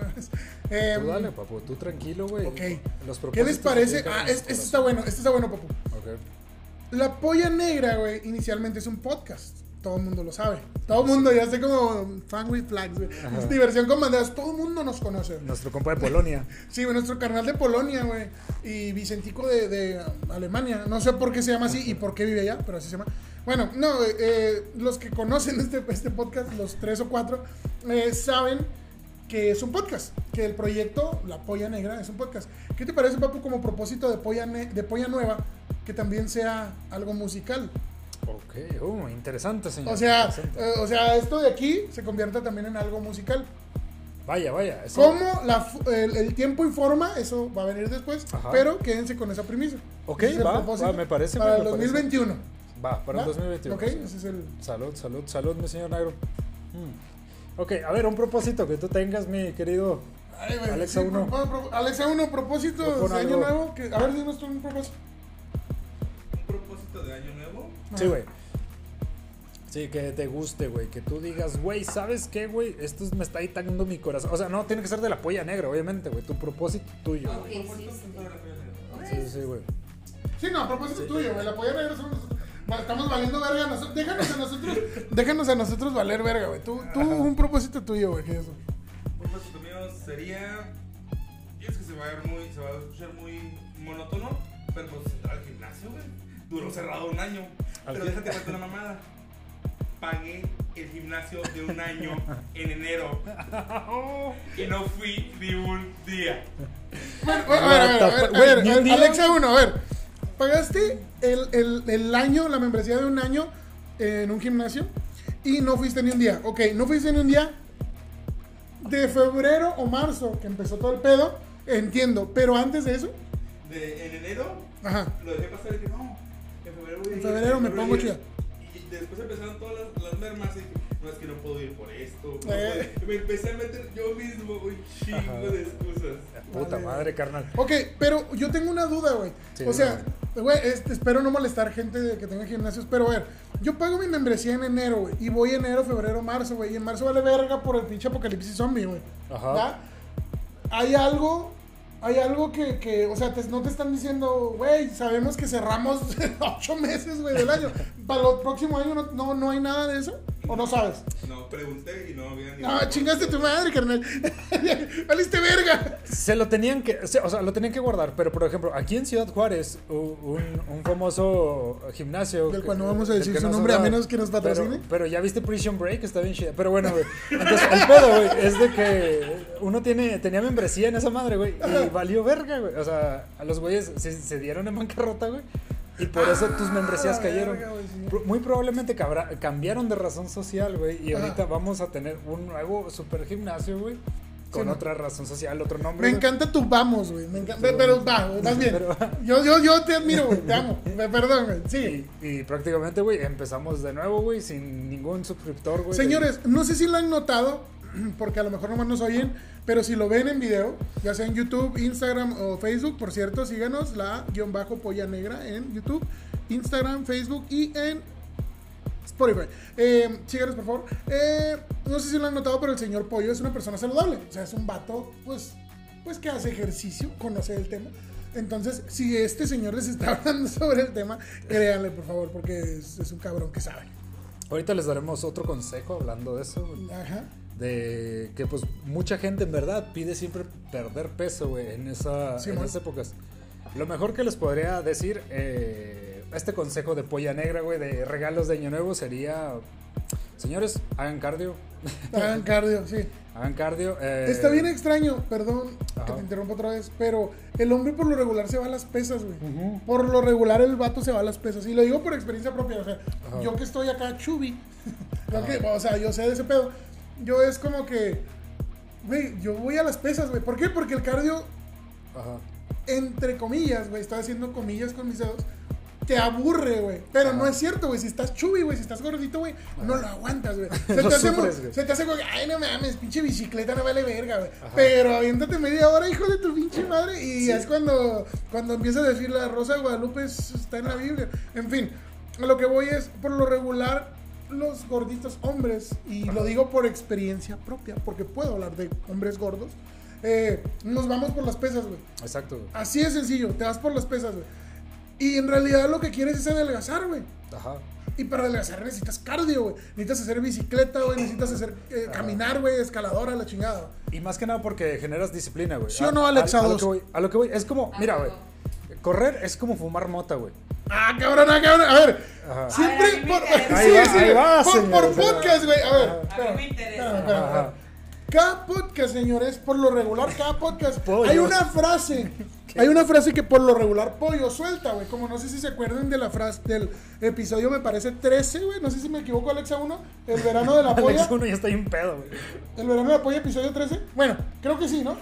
Em, Tú dale, papu, tú tranquilo, güey. Ok. Los ¿Qué les parece? Ah, en es- su este está bueno, este está bueno, papu. corazón. La polla negra, güey, inicialmente es un podcast. Todo el mundo lo sabe. Todo el mundo, ya sé como fan with flags, güey. Es diversión con banderas. Todo el mundo nos conoce. Nuestro compa de Polonia. Sí, güey, nuestro carnal de Polonia, güey. Y Vicentico de, de, Alemania. No sé por qué se llama así y por qué vive allá, pero así se llama. Bueno, no, eh, eh, los que conocen este, este podcast, los tres o cuatro, eh, saben que es un podcast. Que el proyecto La Polla Negra es un podcast. ¿Qué te parece, Papu, como propósito de Polla, Ne- de Polla Nueva? Que también sea algo musical. Ok, uh, interesante, señor. O sea, eh, o sea, esto de aquí se convierta también en algo musical. vaya, vaya. Eso, ¿Cómo la el, el tiempo y forma? Eso va a venir después. Ajá. Pero quédense con esa premisa. Ok, Ese va, va, me parece, Para el parece. 2021. Va, para el 2021. Ok, sí. ese es el. Salud, salud, salud, mi señor negro. Mm. Ok, a ver, un propósito que tú tengas, mi querido. Ay, Alexa sí, uno. pro- pro- Alexa 1, propósito de año nuevo. Que, a ver, dinos tú un propósito. Sí, güey. Sí, que te guste, güey. Que tú digas, güey, ¿sabes qué, güey? Esto me está irritando mi corazón. O sea, no, tiene que ser de la polla negra, obviamente, güey. Tu propósito tuyo, Ok, güey. sí, sí. Sí, sí, güey. Sí, no, propósito tuyo, güey. La polla negra somos nosotros. Va, Estamos valiendo verga. nosotros- déjanos a nosotros. déjanos a nosotros valer verga, güey. Tú, tú un propósito tuyo, güey. ¿Qué es eso? Un propósito mío sería. Yo es que se va a ver muy. Se va a escuchar muy monótono. Pero pues entrar al gimnasio, güey. Duró cerrado un año. Pero déjate ver una mamada. Pagué el gimnasio de un año en enero. Y no fui ni un día. Bueno, a ver, a ver, a ver, a ver, Güey, ni un a ver, día. Alexa 1, a ver. Pagaste el, el, el año, la membresía de un año en un gimnasio y no fuiste ni un día. Ok, no fuiste ni un día. De febrero o marzo, que empezó todo el pedo, entiendo. Pero antes de eso, De, en enero ajá. lo dejé pasar y dije, no. En febrero voy a En febrero me pongo ir". chida. Y después empezaron todas las, las mermas y dije, no es que no puedo ir por esto. no Eh. puedo". Me empecé a meter yo mismo un chingo Ajá. de excusas. Puta Vale. madre, carnal. Ok, pero yo tengo una duda, güey. Sí, o sea, güey, este, espero no molestar gente que tenga gimnasios, pero a ver, yo pago mi membresía en enero, güey, y voy enero, febrero, marzo, güey, y en marzo vale verga por el pinche apocalipsis zombie, güey. Ajá. ¿Ya? Hay algo, hay algo que, que o sea, te- no te están diciendo, güey, sabemos que cerramos ocho meses, güey, del año. Para el próximo año no, no, no hay nada de eso, o no sabes. No, pregunté y no había ni. No, chingaste tu madre, carnal. Valiste verga. Se lo tenían que, o sea, lo tenían que guardar, pero por ejemplo, aquí en Ciudad Juárez, un, un famoso gimnasio. Del cual no vamos a decir que su no nombre a menos que nos pero- patrocine. Pero, ya viste Prison Break, está bien chida. Pero bueno, güey. Entonces, el pedo, güey, es de que uno tiene, tenía membresía en esa madre, güey, y valió verga, güey. O sea, a los güeyes se, se dieron en bancarrota, güey. Y por eso tus membresías Ah, cayeron. Muy probablemente cambiaron de razón social, güey. Y ahorita vamos a tener un nuevo super gimnasio, güey. Con Sí, no. otra razón social, otro nombre. Me encanta tu vamos, güey. Me encanta. Pero va, güey, vas bien. Pero- Yo, yo, yo te admiro, güey. Te amo. Me- Perdón, güey. Sí. Y, y prácticamente, güey, empezamos de nuevo, güey, sin ningún suscriptor, güey. Señores, no sé si lo han notado, porque a lo mejor nomás nos oyen, pero si lo ven en video, ya sea en YouTube, Instagram o Facebook, por cierto, síganos la guion bajo polla negra en YouTube, Instagram, Facebook y en Spotify. Eh, síganos, por favor. Eh, no sé si lo han notado, pero el señor Pollo es una persona saludable. O sea, es un vato, pues, pues que hace ejercicio, conoce el tema. Entonces, si este señor les está hablando sobre el tema, créanle, por favor, porque es, es un cabrón que sabe. Ahorita les daremos otro consejo hablando de eso, güey. Ajá. De que, pues, mucha gente en verdad pide siempre perder peso, güey, en, esa, Sí, en esas épocas. Lo mejor que les podría decir, eh, este consejo de polla negra, güey, de regalos de Año Nuevo sería: Señores, hagan cardio. Hagan cardio, sí. hagan cardio. eh, Está bien extraño, perdón. Ajá. que te interrumpo otra vez, pero el hombre por lo regular se va a las pesas, güey. Ujú. Por lo regular el vato se va a las pesas. Y lo digo por experiencia propia, o sea, Ajá. yo que estoy acá chubi, o sea, yo sé de ese pedo. Yo es como que, güey, yo voy a las pesas, güey. ¿Por qué? Porque el cardio, Ajá. entre comillas, güey, estoy haciendo comillas con mis dedos, te aburre, güey. Pero no es cierto, güey. Si estás chubi, güey, si estás gordito, güey, no lo aguantas, güey. Se, güey. se te hace como, ay, no mames, pinche bicicleta no vale verga, güey. Pero aviéntate media hora, hijo de tu pinche madre. Y es cuando, cuando empieza a decir la Rosa de Guadalupe es- está en la Biblia. En fin, a lo que voy es, por lo regular, los gorditos hombres, y lo digo por experiencia propia, porque puedo hablar de hombres gordos, eh, nos vamos por las pesas, güey. Exacto. Así de sencillo, te vas por las pesas, güey. Y en realidad lo que quieres es adelgazar, güey. Ajá. Y para adelgazar necesitas cardio, güey. Necesitas hacer bicicleta, güey. Necesitas hacer eh, caminar, güey. Escaladora, la chingada. Y más que nada porque generas disciplina, güey. ¿Sí o no, a- Alexa A, lo que voy, a lo que voy, es como, mira, güey. Correr es como fumar mota, güey. Ah, cabrón, ah, cabrón. A ver, Ajá. siempre Ay, a me por, interesa. Ahí va, sí, sí, ahí va, por, señor, podcast, güey. A ver, A mí me interesa. espera. Cada podcast, señores, por lo regular, cada podcast, Pollo. hay una frase. Hay una frase que por lo regular pollo suelta, güey. Como no sé si se acuerdan de la frase del episodio, me parece 13, güey. No sé si me equivoco, Alexa 1. El verano de la polla. Alex uno ya está bien pedo, güey. ¿El verano de la polla, episodio 13? Bueno, creo que sí, ¿no?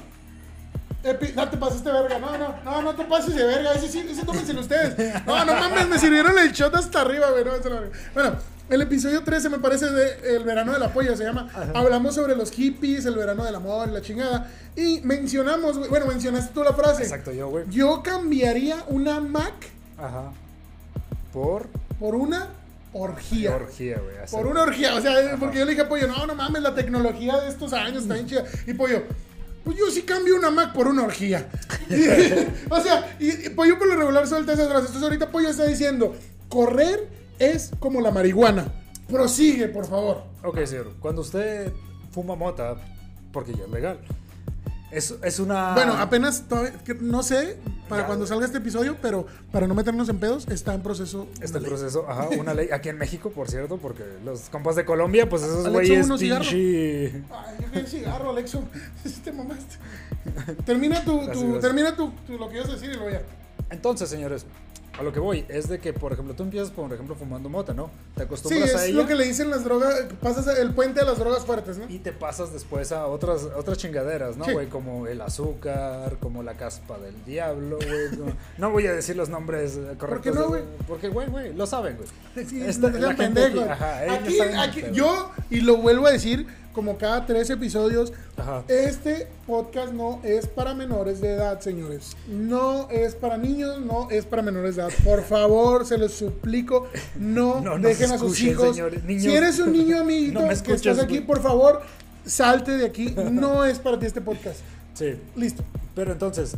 No te pases de verga, no, no, no, no te pases de verga, ese sí, ese tómenselo ustedes. No, no mames, me sirvieron el shot hasta arriba, güey, no. Bueno, el episodio 13 me parece de El verano de la polla, se llama. Hablamos sobre los hippies, el verano del amor, la chingada. Y mencionamos, güey, bueno, mencionaste tú la frase. Exacto, yo, güey. Yo cambiaría una Mac Ajá. Por por una orgía. orgía, güey. Por una orgía, o sea, porque yo le dije a Pollo, no, no mames, la tecnología de estos años está bien chida. Y Pollo, pues yo sí cambio una Mac por una orgía. O sea, y, y Pollo por lo regular suelta esas frases. Entonces ahorita Pollo está diciendo, correr es como la marihuana. Prosigue, por favor. Ok, señor. Cuando usted fuma mota, porque ya es legal, es, es una. Bueno, apenas, no sé para Ya, cuando salga este episodio, pero para no meternos en pedos, está en proceso. Una ley. proceso, ajá, una ley aquí en México, por cierto, porque los compas de Colombia, pues esos güeyes uno cigarro. Ay, yo quería cigarro, Alexo. Te mamaste. Termina tu, tu- termina tu, tu- lo que ibas a decir y lo voy a. Entonces, señores, a lo que voy es de que, por ejemplo, tú empiezas, por ejemplo, fumando mota, ¿no? Te Sí, acostumbras a es ella lo que le dicen las drogas, pasas el puente de las drogas fuertes, ¿no? y te pasas después a otras otras chingaderas, ¿no, Sí. güey? Como el azúcar, como la caspa del diablo, güey. No, no voy a decir los nombres correctos. qué no, güey? Porque, güey, güey, lo saben, güey. Sí, Esta- la gente aquí, pendejos. ajá, Aquí, aquí, yo, y lo vuelvo a decir, como cada tres episodios, Ajá. este podcast no es para menores de edad, señores. No es para niños, no es para menores de edad. Por favor, se los suplico, no, No dejen a sus escuchen, hijos. señores. si eres un niño amiguito no que estás aquí, por favor, salte de aquí. No es para ti este podcast. Sí. Listo. Pero entonces,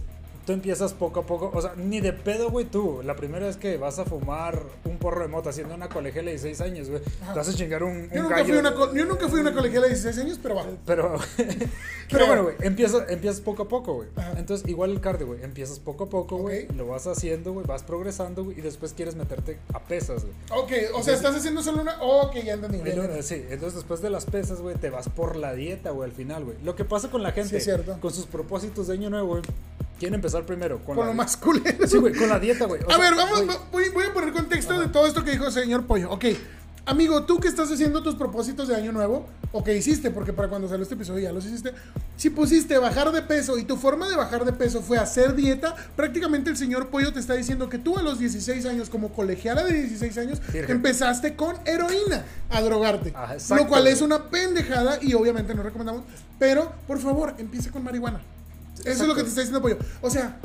tú empiezas poco a poco, o sea, ni de pedo, güey, tú. La primera vez que vas a fumar un porro de mota haciendo una colegiala de 16 años, güey, te vas a chingar un, un Yo nunca, gallo. fui una, co- yo nunca fui una colegiala de 16 años, pero va. Pero, bueno, güey, empiezas, empiezas poco a poco, güey. Entonces, igual el cardio, güey, empiezas poco a poco, güey, lo vas haciendo, güey, vas progresando, güey, y después quieres meterte a pesas, güey. Ok, o sea, estás haciendo solo una. Ok, ya entendí. Sí, entonces después de las pesas, güey, te vas por la dieta, güey, al final, güey. Lo que pasa con la gente, cierto. con sus propósitos de año nuevo, güey, quieren empezar primero con, Con la lo más culero. Sí, güey, con la dieta, güey. O A sea, ver, vamos, güey, voy, voy a poner contexto de todo esto que dijo el señor Pollo. Ok, amigo, tú que estás haciendo tus propósitos de año nuevo, o que hiciste, porque para cuando salió este episodio ya los hiciste, si pusiste bajar de peso y tu forma de bajar de peso fue hacer dieta, prácticamente el señor Pollo te está diciendo que tú a los 16 años, como colegiala de 16 años, Virgen. empezaste con heroína a drogarte. Ajá, exacto, lo cual es una pendejada y obviamente no recomendamos, pero por favor, empiece con marihuana. Eso es lo que te está diciendo Pollo. O sea,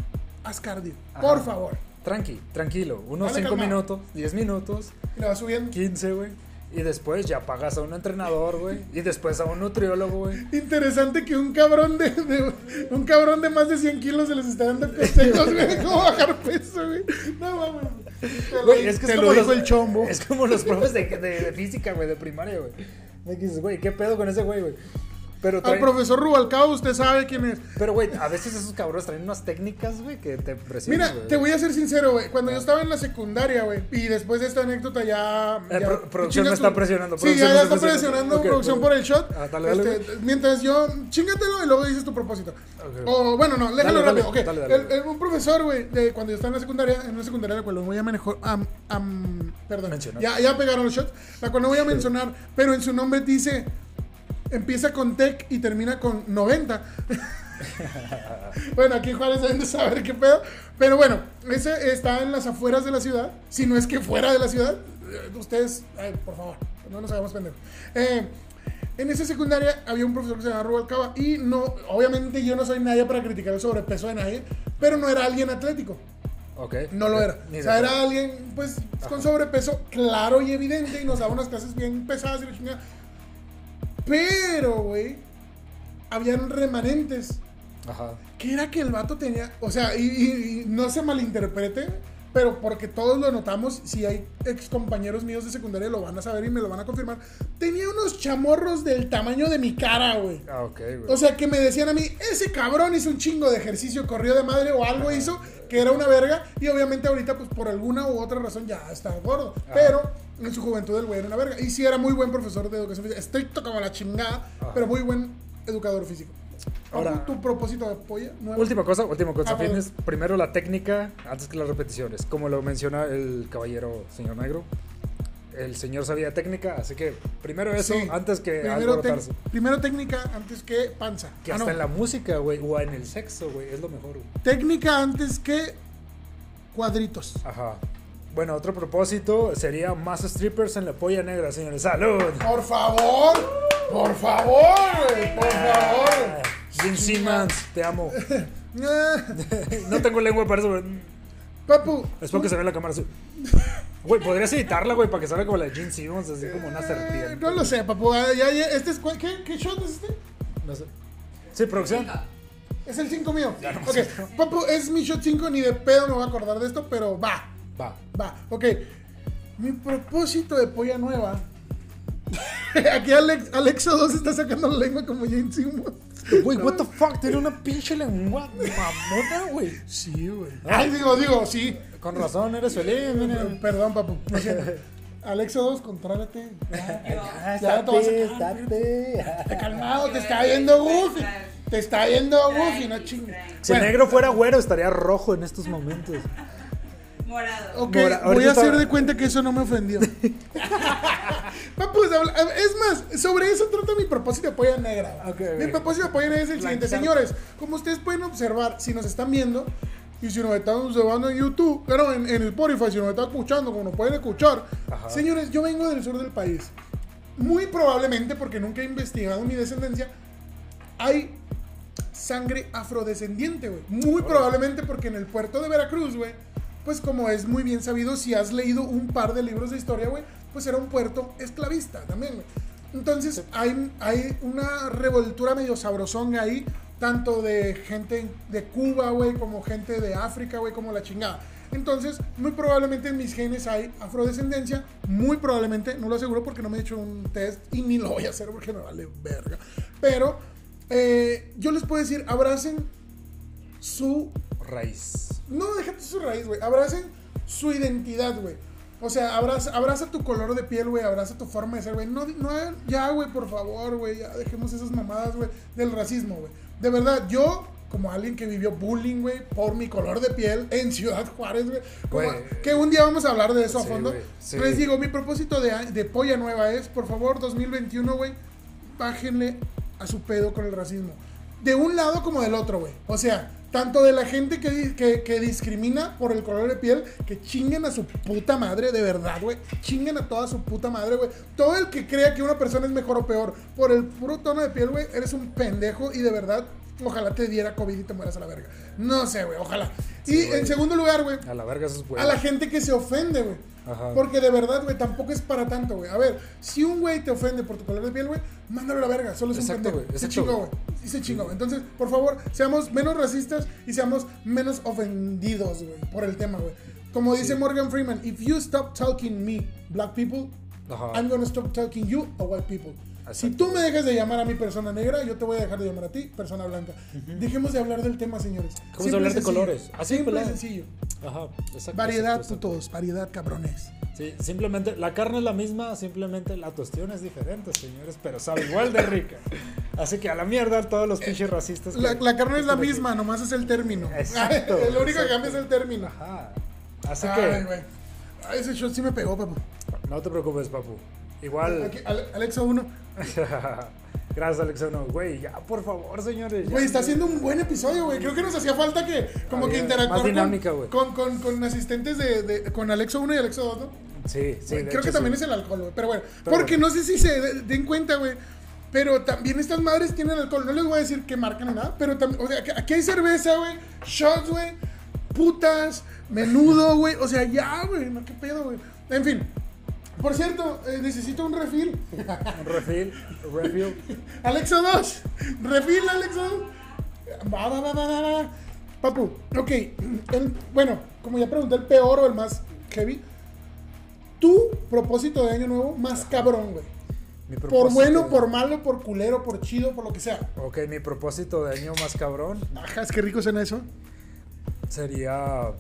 haz cardio, por favor. Tranqui, tranquilo. Unos Dale 5 calma. minutos, 10 minutos, Y la vas subiendo. 15, güey. Y después ya pagas a un entrenador, güey. Y después a un nutriólogo, güey. Interesante que un cabrón de, de- un cabrón de más de 100 kilos se les está dando consejos, güey, cómo bajar peso, güey. No mames. Güey, es que te es lo como dijo el chombo. Es como los profes de, de- de física, güey, de primaria, güey. Que dices, güey, ¿qué pedo con ese güey, güey? Pero Al profesor Rubalcaba, usted sabe quién es. Pero, güey, a veces esos cabrones traen unas técnicas, güey, que te impresionan. Mira, te voy a ser sincero, güey. Cuando yo estaba en la secundaria, güey, y después de esta anécdota ya. Eh, ya- pro- producción me está tú. presionando, Sí, ya, ya está presionando. presionando Ok, producción por el shot. Ah, dale, dale, Este, mientras yo. Chingatelo y luego dices tu propósito. O bueno, no, déjalo rápido. ok. El- el- un profesor, güey, cuando yo estaba en la secundaria, en una secundaria la cual no voy a am- perdón. Ya, ya pegaron los shots. La cual no voy a mencionar, pero en su nombre dice. Empieza con tech y termina con 90. bueno, aquí en Juárez deben de saber qué pedo. Pero bueno, ese está en las afueras de la ciudad. Si no es que fuera de la ciudad. eh, Ustedes, ay, por favor, no nos hagamos pendejos. Eh, en esa secundaria había un profesor que se llamaba Rubalcaba. Y no, obviamente yo no soy nadie para criticar el sobrepeso de nadie. Pero no era alguien atlético. Ok. No lo era. Ni O sea, era alguien, pues, con sobrepeso claro y evidente y nos daba unas clases bien pesadas y la chingada. Pero, güey, habían remanentes. Ajá. Que era que el vato tenía, o sea, y, y- y no se malinterprete, pero porque todos lo notamos, si hay ex compañeros míos de secundaria lo van a saber y me lo van a confirmar. Tenía unos chamorros del tamaño de mi cara, güey. Ah, ok, güey. O sea, que me decían a mí, ese cabrón hizo un chingo de ejercicio, corrió de madre o algo hizo que era una verga. Y obviamente ahorita, pues por alguna u otra razón ya está gordo. Pero en su juventud el güey era una verga. Y sí era muy buen profesor de educación física. Estricto como la chingada, pero muy buen educador físico. Ahora- tu propósito de nuevo? Última cosa, última cosa, Ah, fines. Primero la técnica antes que las repeticiones. Como lo menciona el caballero señor negro. El señor sabía técnica, así que primero eso Sí. antes que primero, alborotarse. primero técnica antes que panza. Que Ah, hasta no. en la música, güey, o en el sexo, güey, es lo mejor, güey. Técnica antes que cuadritos. Ajá. Bueno, otro propósito sería más strippers en la polla negra, señores. ¡Salud! Por favor, por favor, por favor. Jim Simmons, te amo. Ah, No tengo lengua para eso. Papu, Espero que se vea en la cámara así. Güey, podrías editarla, güey, para que salga como la de Gene Simmons, así como una Eh, serpiente. no lo sé, papu. ah, ya, ya, este es, ¿cuál- ¿qué, ¿Qué shot es este? No sé. Sí, producción. Es el 5 mío. ok, papu, es mi shot 5, ni de pedo me voy a acordar de esto, pero va, Va. va. Ok, mi propósito de polla nueva. Aquí Alex, Alexo 2 está sacando la lengua como Jane Simmons. Güey, what the fuck, tiene una pinche lengua mamona, güey. Sí, güey. Ay, digo, digo, sí. Con razón, eres feliz. Perdón, papu. Alexo 2, contrólate. Ah, Ya te vas a. Calmado, te está viendo Goofy. Te está viendo Goofy, no chingues. Si negro fuera güero, estaría rojo en estos momentos. Morado. Ok, Mora, voy ahorita a hacer de cuenta que eso no me ofendió. Papus, habla- es más, sobre eso trata mi propósito de polla negra. Ok, Mi propósito de polla negra es el siguiente. Lanzar. Señores, como ustedes pueden observar, si nos están viendo y si nos están observando en YouTube, pero en, en Spotify, si nos están escuchando, como nos pueden escuchar, Ajá. señores, yo vengo del sur del país. Muy probablemente, porque nunca he investigado mi descendencia, hay sangre afrodescendiente, güey. Muy probablemente porque en el puerto de Veracruz, güey, pues como es muy bien sabido, si has leído un par de libros de historia, güey, pues era un puerto esclavista también, güey. Entonces hay, hay una revoltura medio sabrosonga ahí, tanto de gente de Cuba, güey, como gente de África, güey, como la chingada. Entonces, muy probablemente en mis genes hay afrodescendencia, muy probablemente, no lo aseguro porque no me he hecho un test y ni lo voy a hacer porque me vale verga. Pero eh, yo les puedo decir, abracen su Raíz. No, déjate su raíz, güey. Abracen su identidad, güey. O sea, abraza, abraza tu color de piel, güey. Abraza tu forma de ser, güey. No, no, ya, güey, por favor, güey. Ya dejemos esas mamadas, güey, del racismo, güey. De verdad, yo, como alguien que vivió bullying, güey, por mi color de piel en Ciudad Juárez, güey. Que un día vamos a hablar de eso a fondo. sí. Les digo, mi propósito de, de polla nueva es, por favor, 2021, güey, bájenle a su pedo con el racismo. De un lado como del otro, güey. O sea, tanto de la gente que, que discrimina por el color de piel, que chinguen a su puta madre, de verdad, güey. Chinguen a toda su puta madre, güey. Todo el que crea que una persona es mejor o peor por el puro tono de piel, güey, eres un pendejo y de verdad, ojalá te diera COVID y te mueras a la verga. No sé, güey, ojalá. y güey. en segundo lugar, güey, A la verga esos güey. a la gente que se ofende, güey. Ajá. Porque de verdad, güey, tampoco es para tanto, güey. A ver, si un güey te ofende por tu color de piel, güey, mándalo a la verga. Solo es Exacto, un pendejo. Se chingó, güey. Y se chingó. Entonces, por favor, seamos menos racistas y seamos menos ofendidos, güey, por el tema, güey. Como dice Morgan Freeman, if you stop talking me, black people, Ajá. I'm gonna stop talking you, a white people. Si Exacto, tú me dejas de llamar a mi persona negra, yo te voy a dejar de llamar a ti, persona blanca. Dejemos de hablar del tema, señores. Simple y hablar de sencillo. colores. Así, y ¿verdad? sencillo. Ajá, exacto. Variedad, exacto, exacto. putos. Variedad, cabrones. Sí, simplemente, la carne es la misma, simplemente la tostión es diferente, señores, pero sabe igual de rica. Así que a la mierda todos los pinches racistas. La, la carne es la misma, nomás es el término. Exacto, Lo único que cambia es el término. Ajá. Así Ay, que. Ay, ese shot sí me pegó, papá. no te preocupes, papu. Igual. Aquí, Ale- Alexa 1. Gracias, Alexano. Güey, ya, por favor, señores. Güey, está haciendo un buen episodio, güey. Creo que nos hacía falta que, como Había que interactuar más dinámica, güey. con, con, con, con asistentes de, de- con Alexa 1 y Alexa 2, ¿no? Sí, sí. Creo hecho, que también sí. es el alcohol, güey. Pero bueno, Pero porque bueno. no sé si se de- den cuenta, güey. Pero también estas madres tienen alcohol. No les voy a decir que marcan ni nada. Pero también, o sea, aquí hay cerveza, güey. Shots, güey. Putas. Menudo, güey. O sea, ya, güey. No, qué pedo, güey. En fin. Por cierto, eh, necesito un refil. Un refill, refill. Alexa 2. Refil, Alexa 2. Va, va, va, va, va, va. Papu, ok. el- bueno, como ya pregunté, el peor o el más heavy. Tu propósito de año nuevo más cabrón, güey. Mi Por bueno, por malo, por culero, por chido, por lo que sea. Ok, mi propósito de año más cabrón Ajá, es que rico suena eso. sería.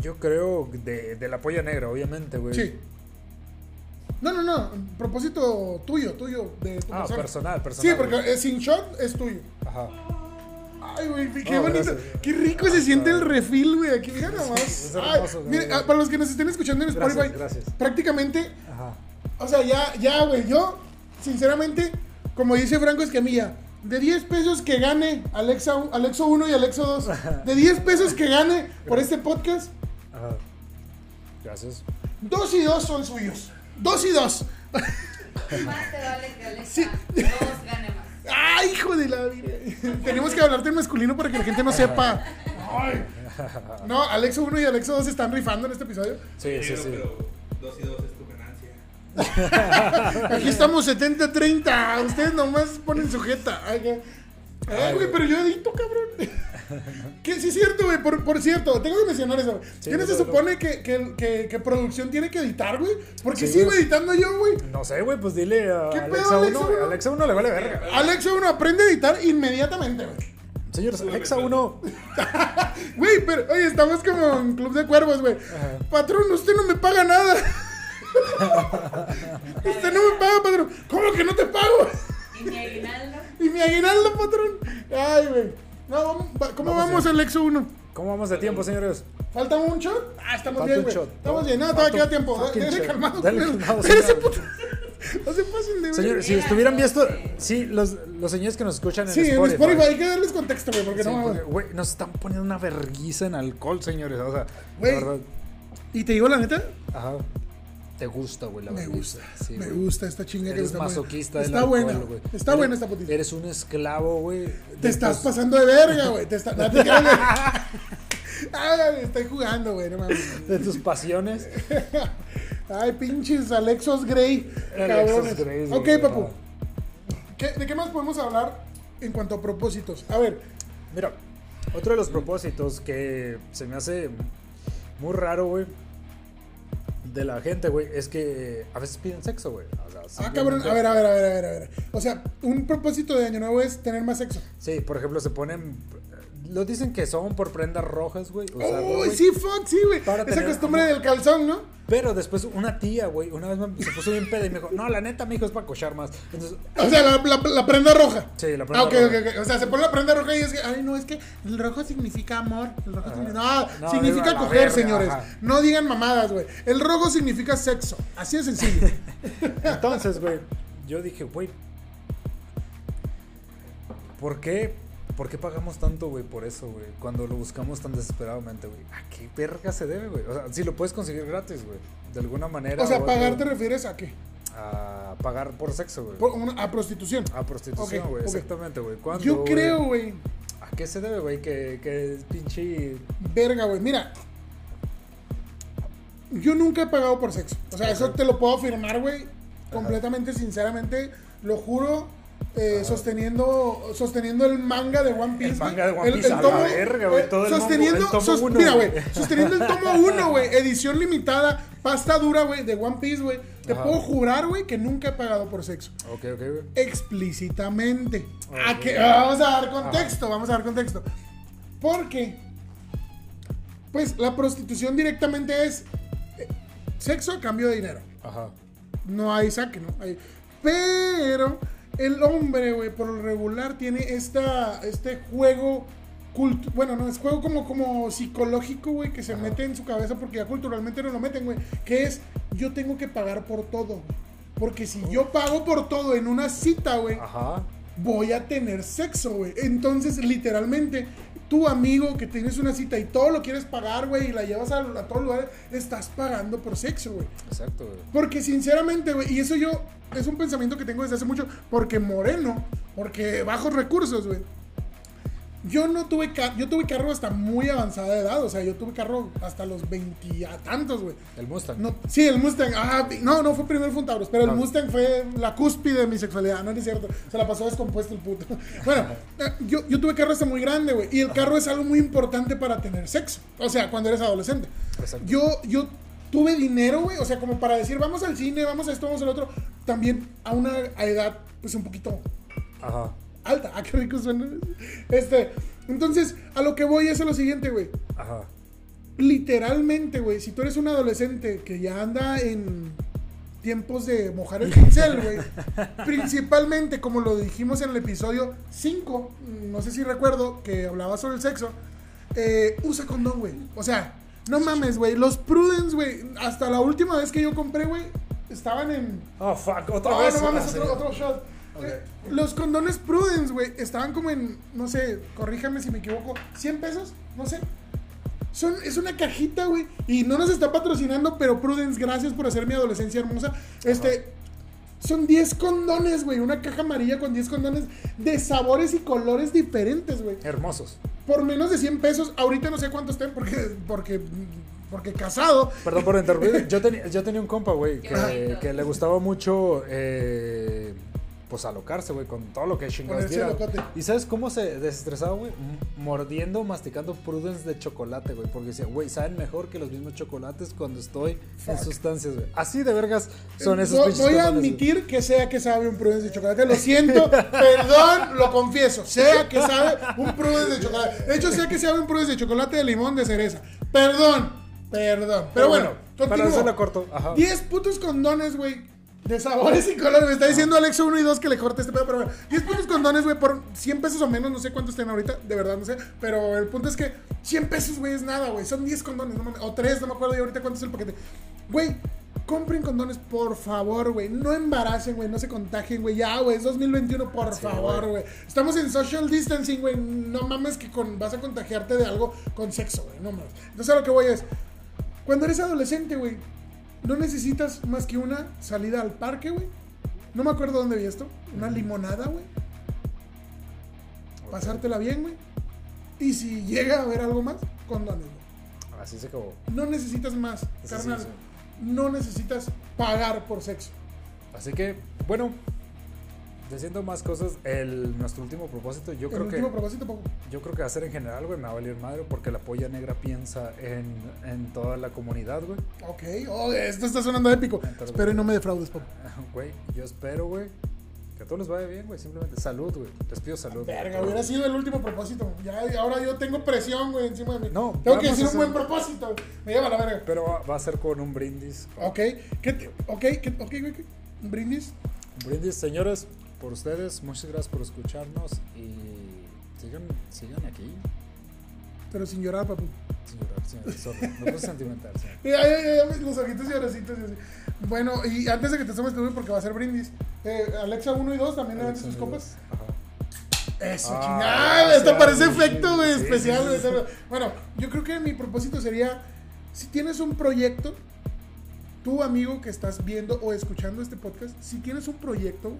Yo creo de, de la polla negra, obviamente, güey. Sí. No, no, no. Propósito tuyo, tuyo. De tu Ah, persona. personal, personal. Sí, porque eh, sin shot es tuyo. Ajá. Ay, güey, qué No, bonito. gracias. Qué rico se siente el refil, güey. Aquí, mira nomás. es Ay, hermoso, güey. mire, ah, para los que nos estén escuchando en Gracias, Spotify, gracias. prácticamente, Ajá. o sea, ya, ya, güey, yo, sinceramente, como dice Franco Escamilla, de 10 pesos que gane Alexa, Alexo 1 y Alexo 2, de 10 pesos que gane por este podcast. Gracias. dos y dos son suyos. Dos y dos. Más te vale que Alexa Sí. dos gane más. ¡Ay, hijo de la vida! Tenemos que hablarte en masculino para que la gente no sepa. Ay. No, Alexo 1 y Alexo 2 se están rifando en este episodio. Sí, sí, Pero, sí. pero dos y dos es tu ganancia. Aquí estamos 70-30. Ustedes nomás ponen sujeta. Ay, güey, pero yo edito, cabrón. Que sí es cierto, güey. Por, por cierto, tengo que mencionar eso. Sí, ¿Qué no se supone que, que, que, que producción tiene que editar, güey? Porque Sí, sigo editando yo, güey. No sé, güey, pues dile a ¿Qué Alexa pedo, 1. Alexa uno? Alexa 1 le vale verga. Alexa 1 aprende a editar inmediatamente, güey. Señores, Alexa 1. Güey, pero, oye, estamos como en Club de Cuervos, güey. Patrón, usted no me paga nada. usted no me paga, patrón. ¿Cómo que no te pago? Y mi aguinaldo. Y mi aguinaldo, patrón. Ay, güey. No, ¿Cómo Vamos vamos, bien. Alexo 1? ¿Cómo vamos de tiempo, señores? ¿Falta un shot? Ah, estamos Falta bien, güey. Estamos bien. No, todavía queda tiempo. shot. calmado. Dale calmado, señor. puto. No se pasen de Señores, si Era estuvieran viendo. Sí, los, los señores que nos escuchan en Sí, en Spotify. Spotify hay que darles contexto, güey, porque Sí, no porque, güey, nos están poniendo una verguiza en alcohol, señores. O sea, Güey. Y te digo la neta, Ajá. Te gusta, güey, la me gusta. Sí, me güey. gusta esta chinga que Eres está buena. masoquista del Está buena, güey. está Eres- buena esta putita. Eres un esclavo, güey. Te estás tus- pasando de verga, güey. Te está... no te creas, güey. Ay, estoy jugando, güey, no mames. De tus pasiones. Ay, pinches Alexos Grey. Alexos. Grey, ok, güey, papu. ¿Qué- ¿De qué más podemos hablar en cuanto a propósitos? A ver, Mira, otro de los propósitos que se me hace muy raro, güey, de la gente, güey, es que a veces piden sexo, güey. O sea, ah, cabrón, a ver, a ver, a ver, a ver, a ver. O sea, un propósito de año nuevo es tener más sexo. Sí, por ejemplo, se ponen. Lo dicen que son por prendas rojas, güey. usarlo, Uy, güey. sí, fuck, sí, güey. Esa tener costumbre del calzón, ¿no? Pero después una tía, güey, una vez me- se puso bien peda y me dijo, no, la neta, mijo, es para cochar más. Entonces, O sea, la, la- la prenda roja. Sí, la prenda ah, ok, roja. ok, ok. O sea, se pone la prenda roja y es que, ay, no, es que el rojo significa amor. El rojo significa- No, No, significa coger, verga, señores. ajá. No digan mamadas, güey. El rojo significa sexo. Así de sencillo. entonces, güey, yo dije, güey, ¿por qué? ¿Por qué pagamos tanto, güey, por eso, güey? Cuando lo buscamos tan desesperadamente, güey. ¿A qué verga se debe, güey? O sea, si lo puedes conseguir gratis, güey. De alguna manera. o sea, pagar te refieres a qué? A pagar por sexo, güey. A prostitución. A prostitución, güey. Exactamente, güey. ¿Cuándo, Yo creo, güey. ¿A qué se debe, güey? Que, que pinche. Verga, güey. Mira. Yo nunca he pagado por sexo. O sea, eso te lo puedo afirmar, güey. Completamente, sinceramente. Lo juro. Eh, sosteniendo, sosteniendo el manga de One Piece. El manga de One Piece, a la verga, güey, todo el sosteniendo, tomo- el tomo sos- uno, mira, güey. sosteniendo el tomo 1, güey, edición limitada, pasta dura, güey, de One Piece, güey. Te Ajá. puedo jurar, güey, que nunca he pagado por sexo. Ok, ok, güey. Explícitamente. ¿A Ok. qué? Vamos a dar contexto, vamos a dar contexto. Porque, pues, la prostitución directamente es eh, sexo a cambio de dinero. Ajá. No hay saque, ¿no? Hay- Pero el hombre, güey, por lo regular tiene esta, este juego. cult- Bueno, no, es juego como, como psicológico, güey, que se Ajá. mete en su cabeza porque ya culturalmente no lo meten, güey. Que es, yo tengo que pagar por todo. Porque si yo pago por todo en una cita, güey, voy a tener sexo, güey. Entonces, literalmente, tu amigo que tienes una cita y todo lo quieres pagar, güey, y la llevas a, a todos lugares, estás pagando por sexo, güey. Exacto, güey. Porque sinceramente, güey, y eso yo es un pensamiento que tengo desde hace mucho, porque moreno, porque bajos recursos, güey. Yo no tuve carro, yo tuve carro hasta muy avanzada edad, o sea, yo tuve carro hasta los 20 a tantos, güey. El Mustang. No, sí, el Mustang, ah, no, no fue primero Taurus, pero el. Mustang fue la cúspide de mi sexualidad, no, no es cierto, se la pasó descompuesto el puto. Bueno, eh, yo, yo tuve carro hasta muy grande, güey, y el carro es algo muy importante para tener sexo, o sea, cuando eres adolescente. Exacto. Yo, yo tuve dinero, güey, o sea, como para decir, vamos al cine, vamos a esto, vamos al otro, también a una edad, pues un poquito Ajá. Alta, ah, qué rico suena. Este, entonces, a lo que voy es a lo siguiente, güey Ajá. literalmente, güey, si tú eres un adolescente que ya anda en tiempos de mojar el pincel, güey, principalmente como lo dijimos en el episodio 5, no sé si recuerdo, que hablaba sobre el sexo, eh, usa condón, güey. O sea, no mames, güey, los Prudence, güey, hasta la última vez que yo compré, güey, estaban en... Oh, fuck. Otra No, vez. no mames, Ah, otro shot. Los condones Prudence, güey, estaban como en, no sé, corríjame si me equivoco, 100 pesos, no sé. Son, es una cajita, güey, y no nos está patrocinando, pero Prudence, gracias por hacer mi adolescencia hermosa. Este, son 10 condones, güey, una caja amarilla con 10 condones de sabores y colores diferentes, güey. Hermosos. Por menos de 100 pesos, ahorita no sé cuánto estén porque, porque, porque casado. Perdón por interrumpir. Yo, tenía yo tenía un compa, güey, que, que le gustaba mucho, eh, pues, alocarse, güey, con todo lo que chingados. ¿Y sabes cómo se desestresaba, güey? Mordiendo, masticando Prudence de chocolate, güey. Porque decía, güey, saben mejor que los mismos chocolates cuando estoy en Fuck. sustancias, güey. Así de vergas son esos Voy- pinches Voy a admitir que sea que sabe un Prudence de chocolate. Lo siento, perdón, lo confieso. Sea que sabe un Prudence de chocolate. De hecho, sea que sabe un Prudence de chocolate de limón de cereza. Perdón, perdón. Pero, bueno, para continúo. hacerla corto, ajá. 10 putos condones, güey. De sabores y colores. Me está diciendo Alexa 1 y 2 que le corte este pedo. Pero bueno, 10 putos condones, güey, por 100 pesos o menos. No sé cuántos estén ahorita. De verdad, no sé. Pero el punto es que 100 pesos, güey, es nada, güey. Son 10 condones. No mames. O 3, no me acuerdo yo ahorita cuánto es el paquete. Güey, compren condones, por favor, güey. No embaracen, güey. No se contagien, güey. Ya, güey. Es 2021, por Sí, favor, güey. güey. Estamos en social distancing, güey. No mames que con, vas a contagiarte de algo con sexo, güey. No mames. Entonces a lo que voy es. Cuando eres adolescente, güey, no necesitas más que una salida al parque, güey. No me acuerdo dónde vi esto. Una limonada, güey. Pasártela bien, güey. Y si llega a haber algo más, condones, güey. Así se acabó. No necesitas más, sí, carnal. sí. No necesitas pagar por sexo. Así que, bueno, diciendo más cosas, el, nuestro último propósito, yo el creo que último propósito, Paco. yo creo que va a ser en general, güey, me va a valer madre porque la polla negra piensa en, en toda la comunidad, güey. Ok, oh, esto está sonando épico. Entonces, Espero y no me defraudes, Paco. Güey, yo espero, güey, que a todos les vaya bien, güey, simplemente salud, güey. Les pido salud. Verga, hubiera sido el último propósito. Ya, ahora yo tengo presión, güey, encima de mí. No, tengo que decir un buen hacer- propósito. Me lleva a la verga. Pero va, va a ser con un brindis. Ok, ¿qué te- ok, ¿qué- ok, güey, ¿qué? ¿Un brindis? Un brindis, señores, por ustedes. Muchas gracias por escucharnos y sigan, sigan aquí. Pero sin llorar, papu. Señora, señora, sorry, me puse sentimental. los ojitos llorositos y así. Bueno, y antes de que te tomes tu porque va a ser brindis, eh, Alexa 1 y 2 también le dan sus copas. Ajá. Eso, Ah, chingada. Esto parece efecto, sí, especial. sí, sí, güey. Bueno, yo creo que mi propósito sería: si tienes un proyecto, tú, amigo que estás viendo o escuchando este podcast, si tienes un proyecto,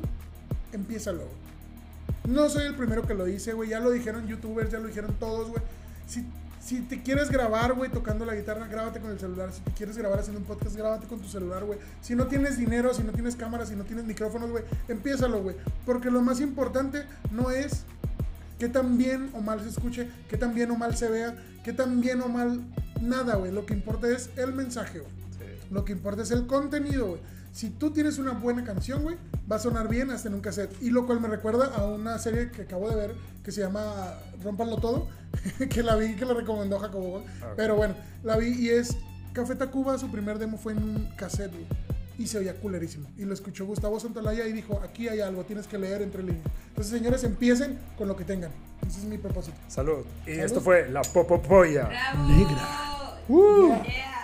empiézalo. güey. No soy el primero que lo hice, güey. Ya lo dijeron youtubers, ya lo dijeron todos, güey. Si, Si te quieres grabar, güey, tocando la guitarra, grábate con el celular. Si te quieres grabar haciendo un podcast, grábate con tu celular, güey. Si no tienes dinero, si no tienes cámaras, si no tienes micrófonos, güey, empiézalo, güey. Porque lo más importante no es que tan bien o mal se escuche, que tan bien o mal se vea, que tan bien o mal nada, güey. Lo que importa es el mensaje, güey. Lo que importa es el contenido, güey. Si tú tienes una buena canción, güey, va a sonar bien hasta en un cassette. Y lo cual me recuerda a una serie que acabo de ver que se llama Rompanlo Todo, que la vi, que la recomendó Jacobo. Ah, ok. Pero bueno, la vi y es Café Tacuba, su primer demo fue en un cassette, güey. Y se oía culerísimo. Y lo escuchó Gustavo Santalaya y dijo, aquí hay algo, tienes que leer entre líneas. Entonces, señores, empiecen con lo que tengan. Ese es mi propósito. Salud. Y Salud. esto fue la Popopoya. Negra. Uh. Yeah.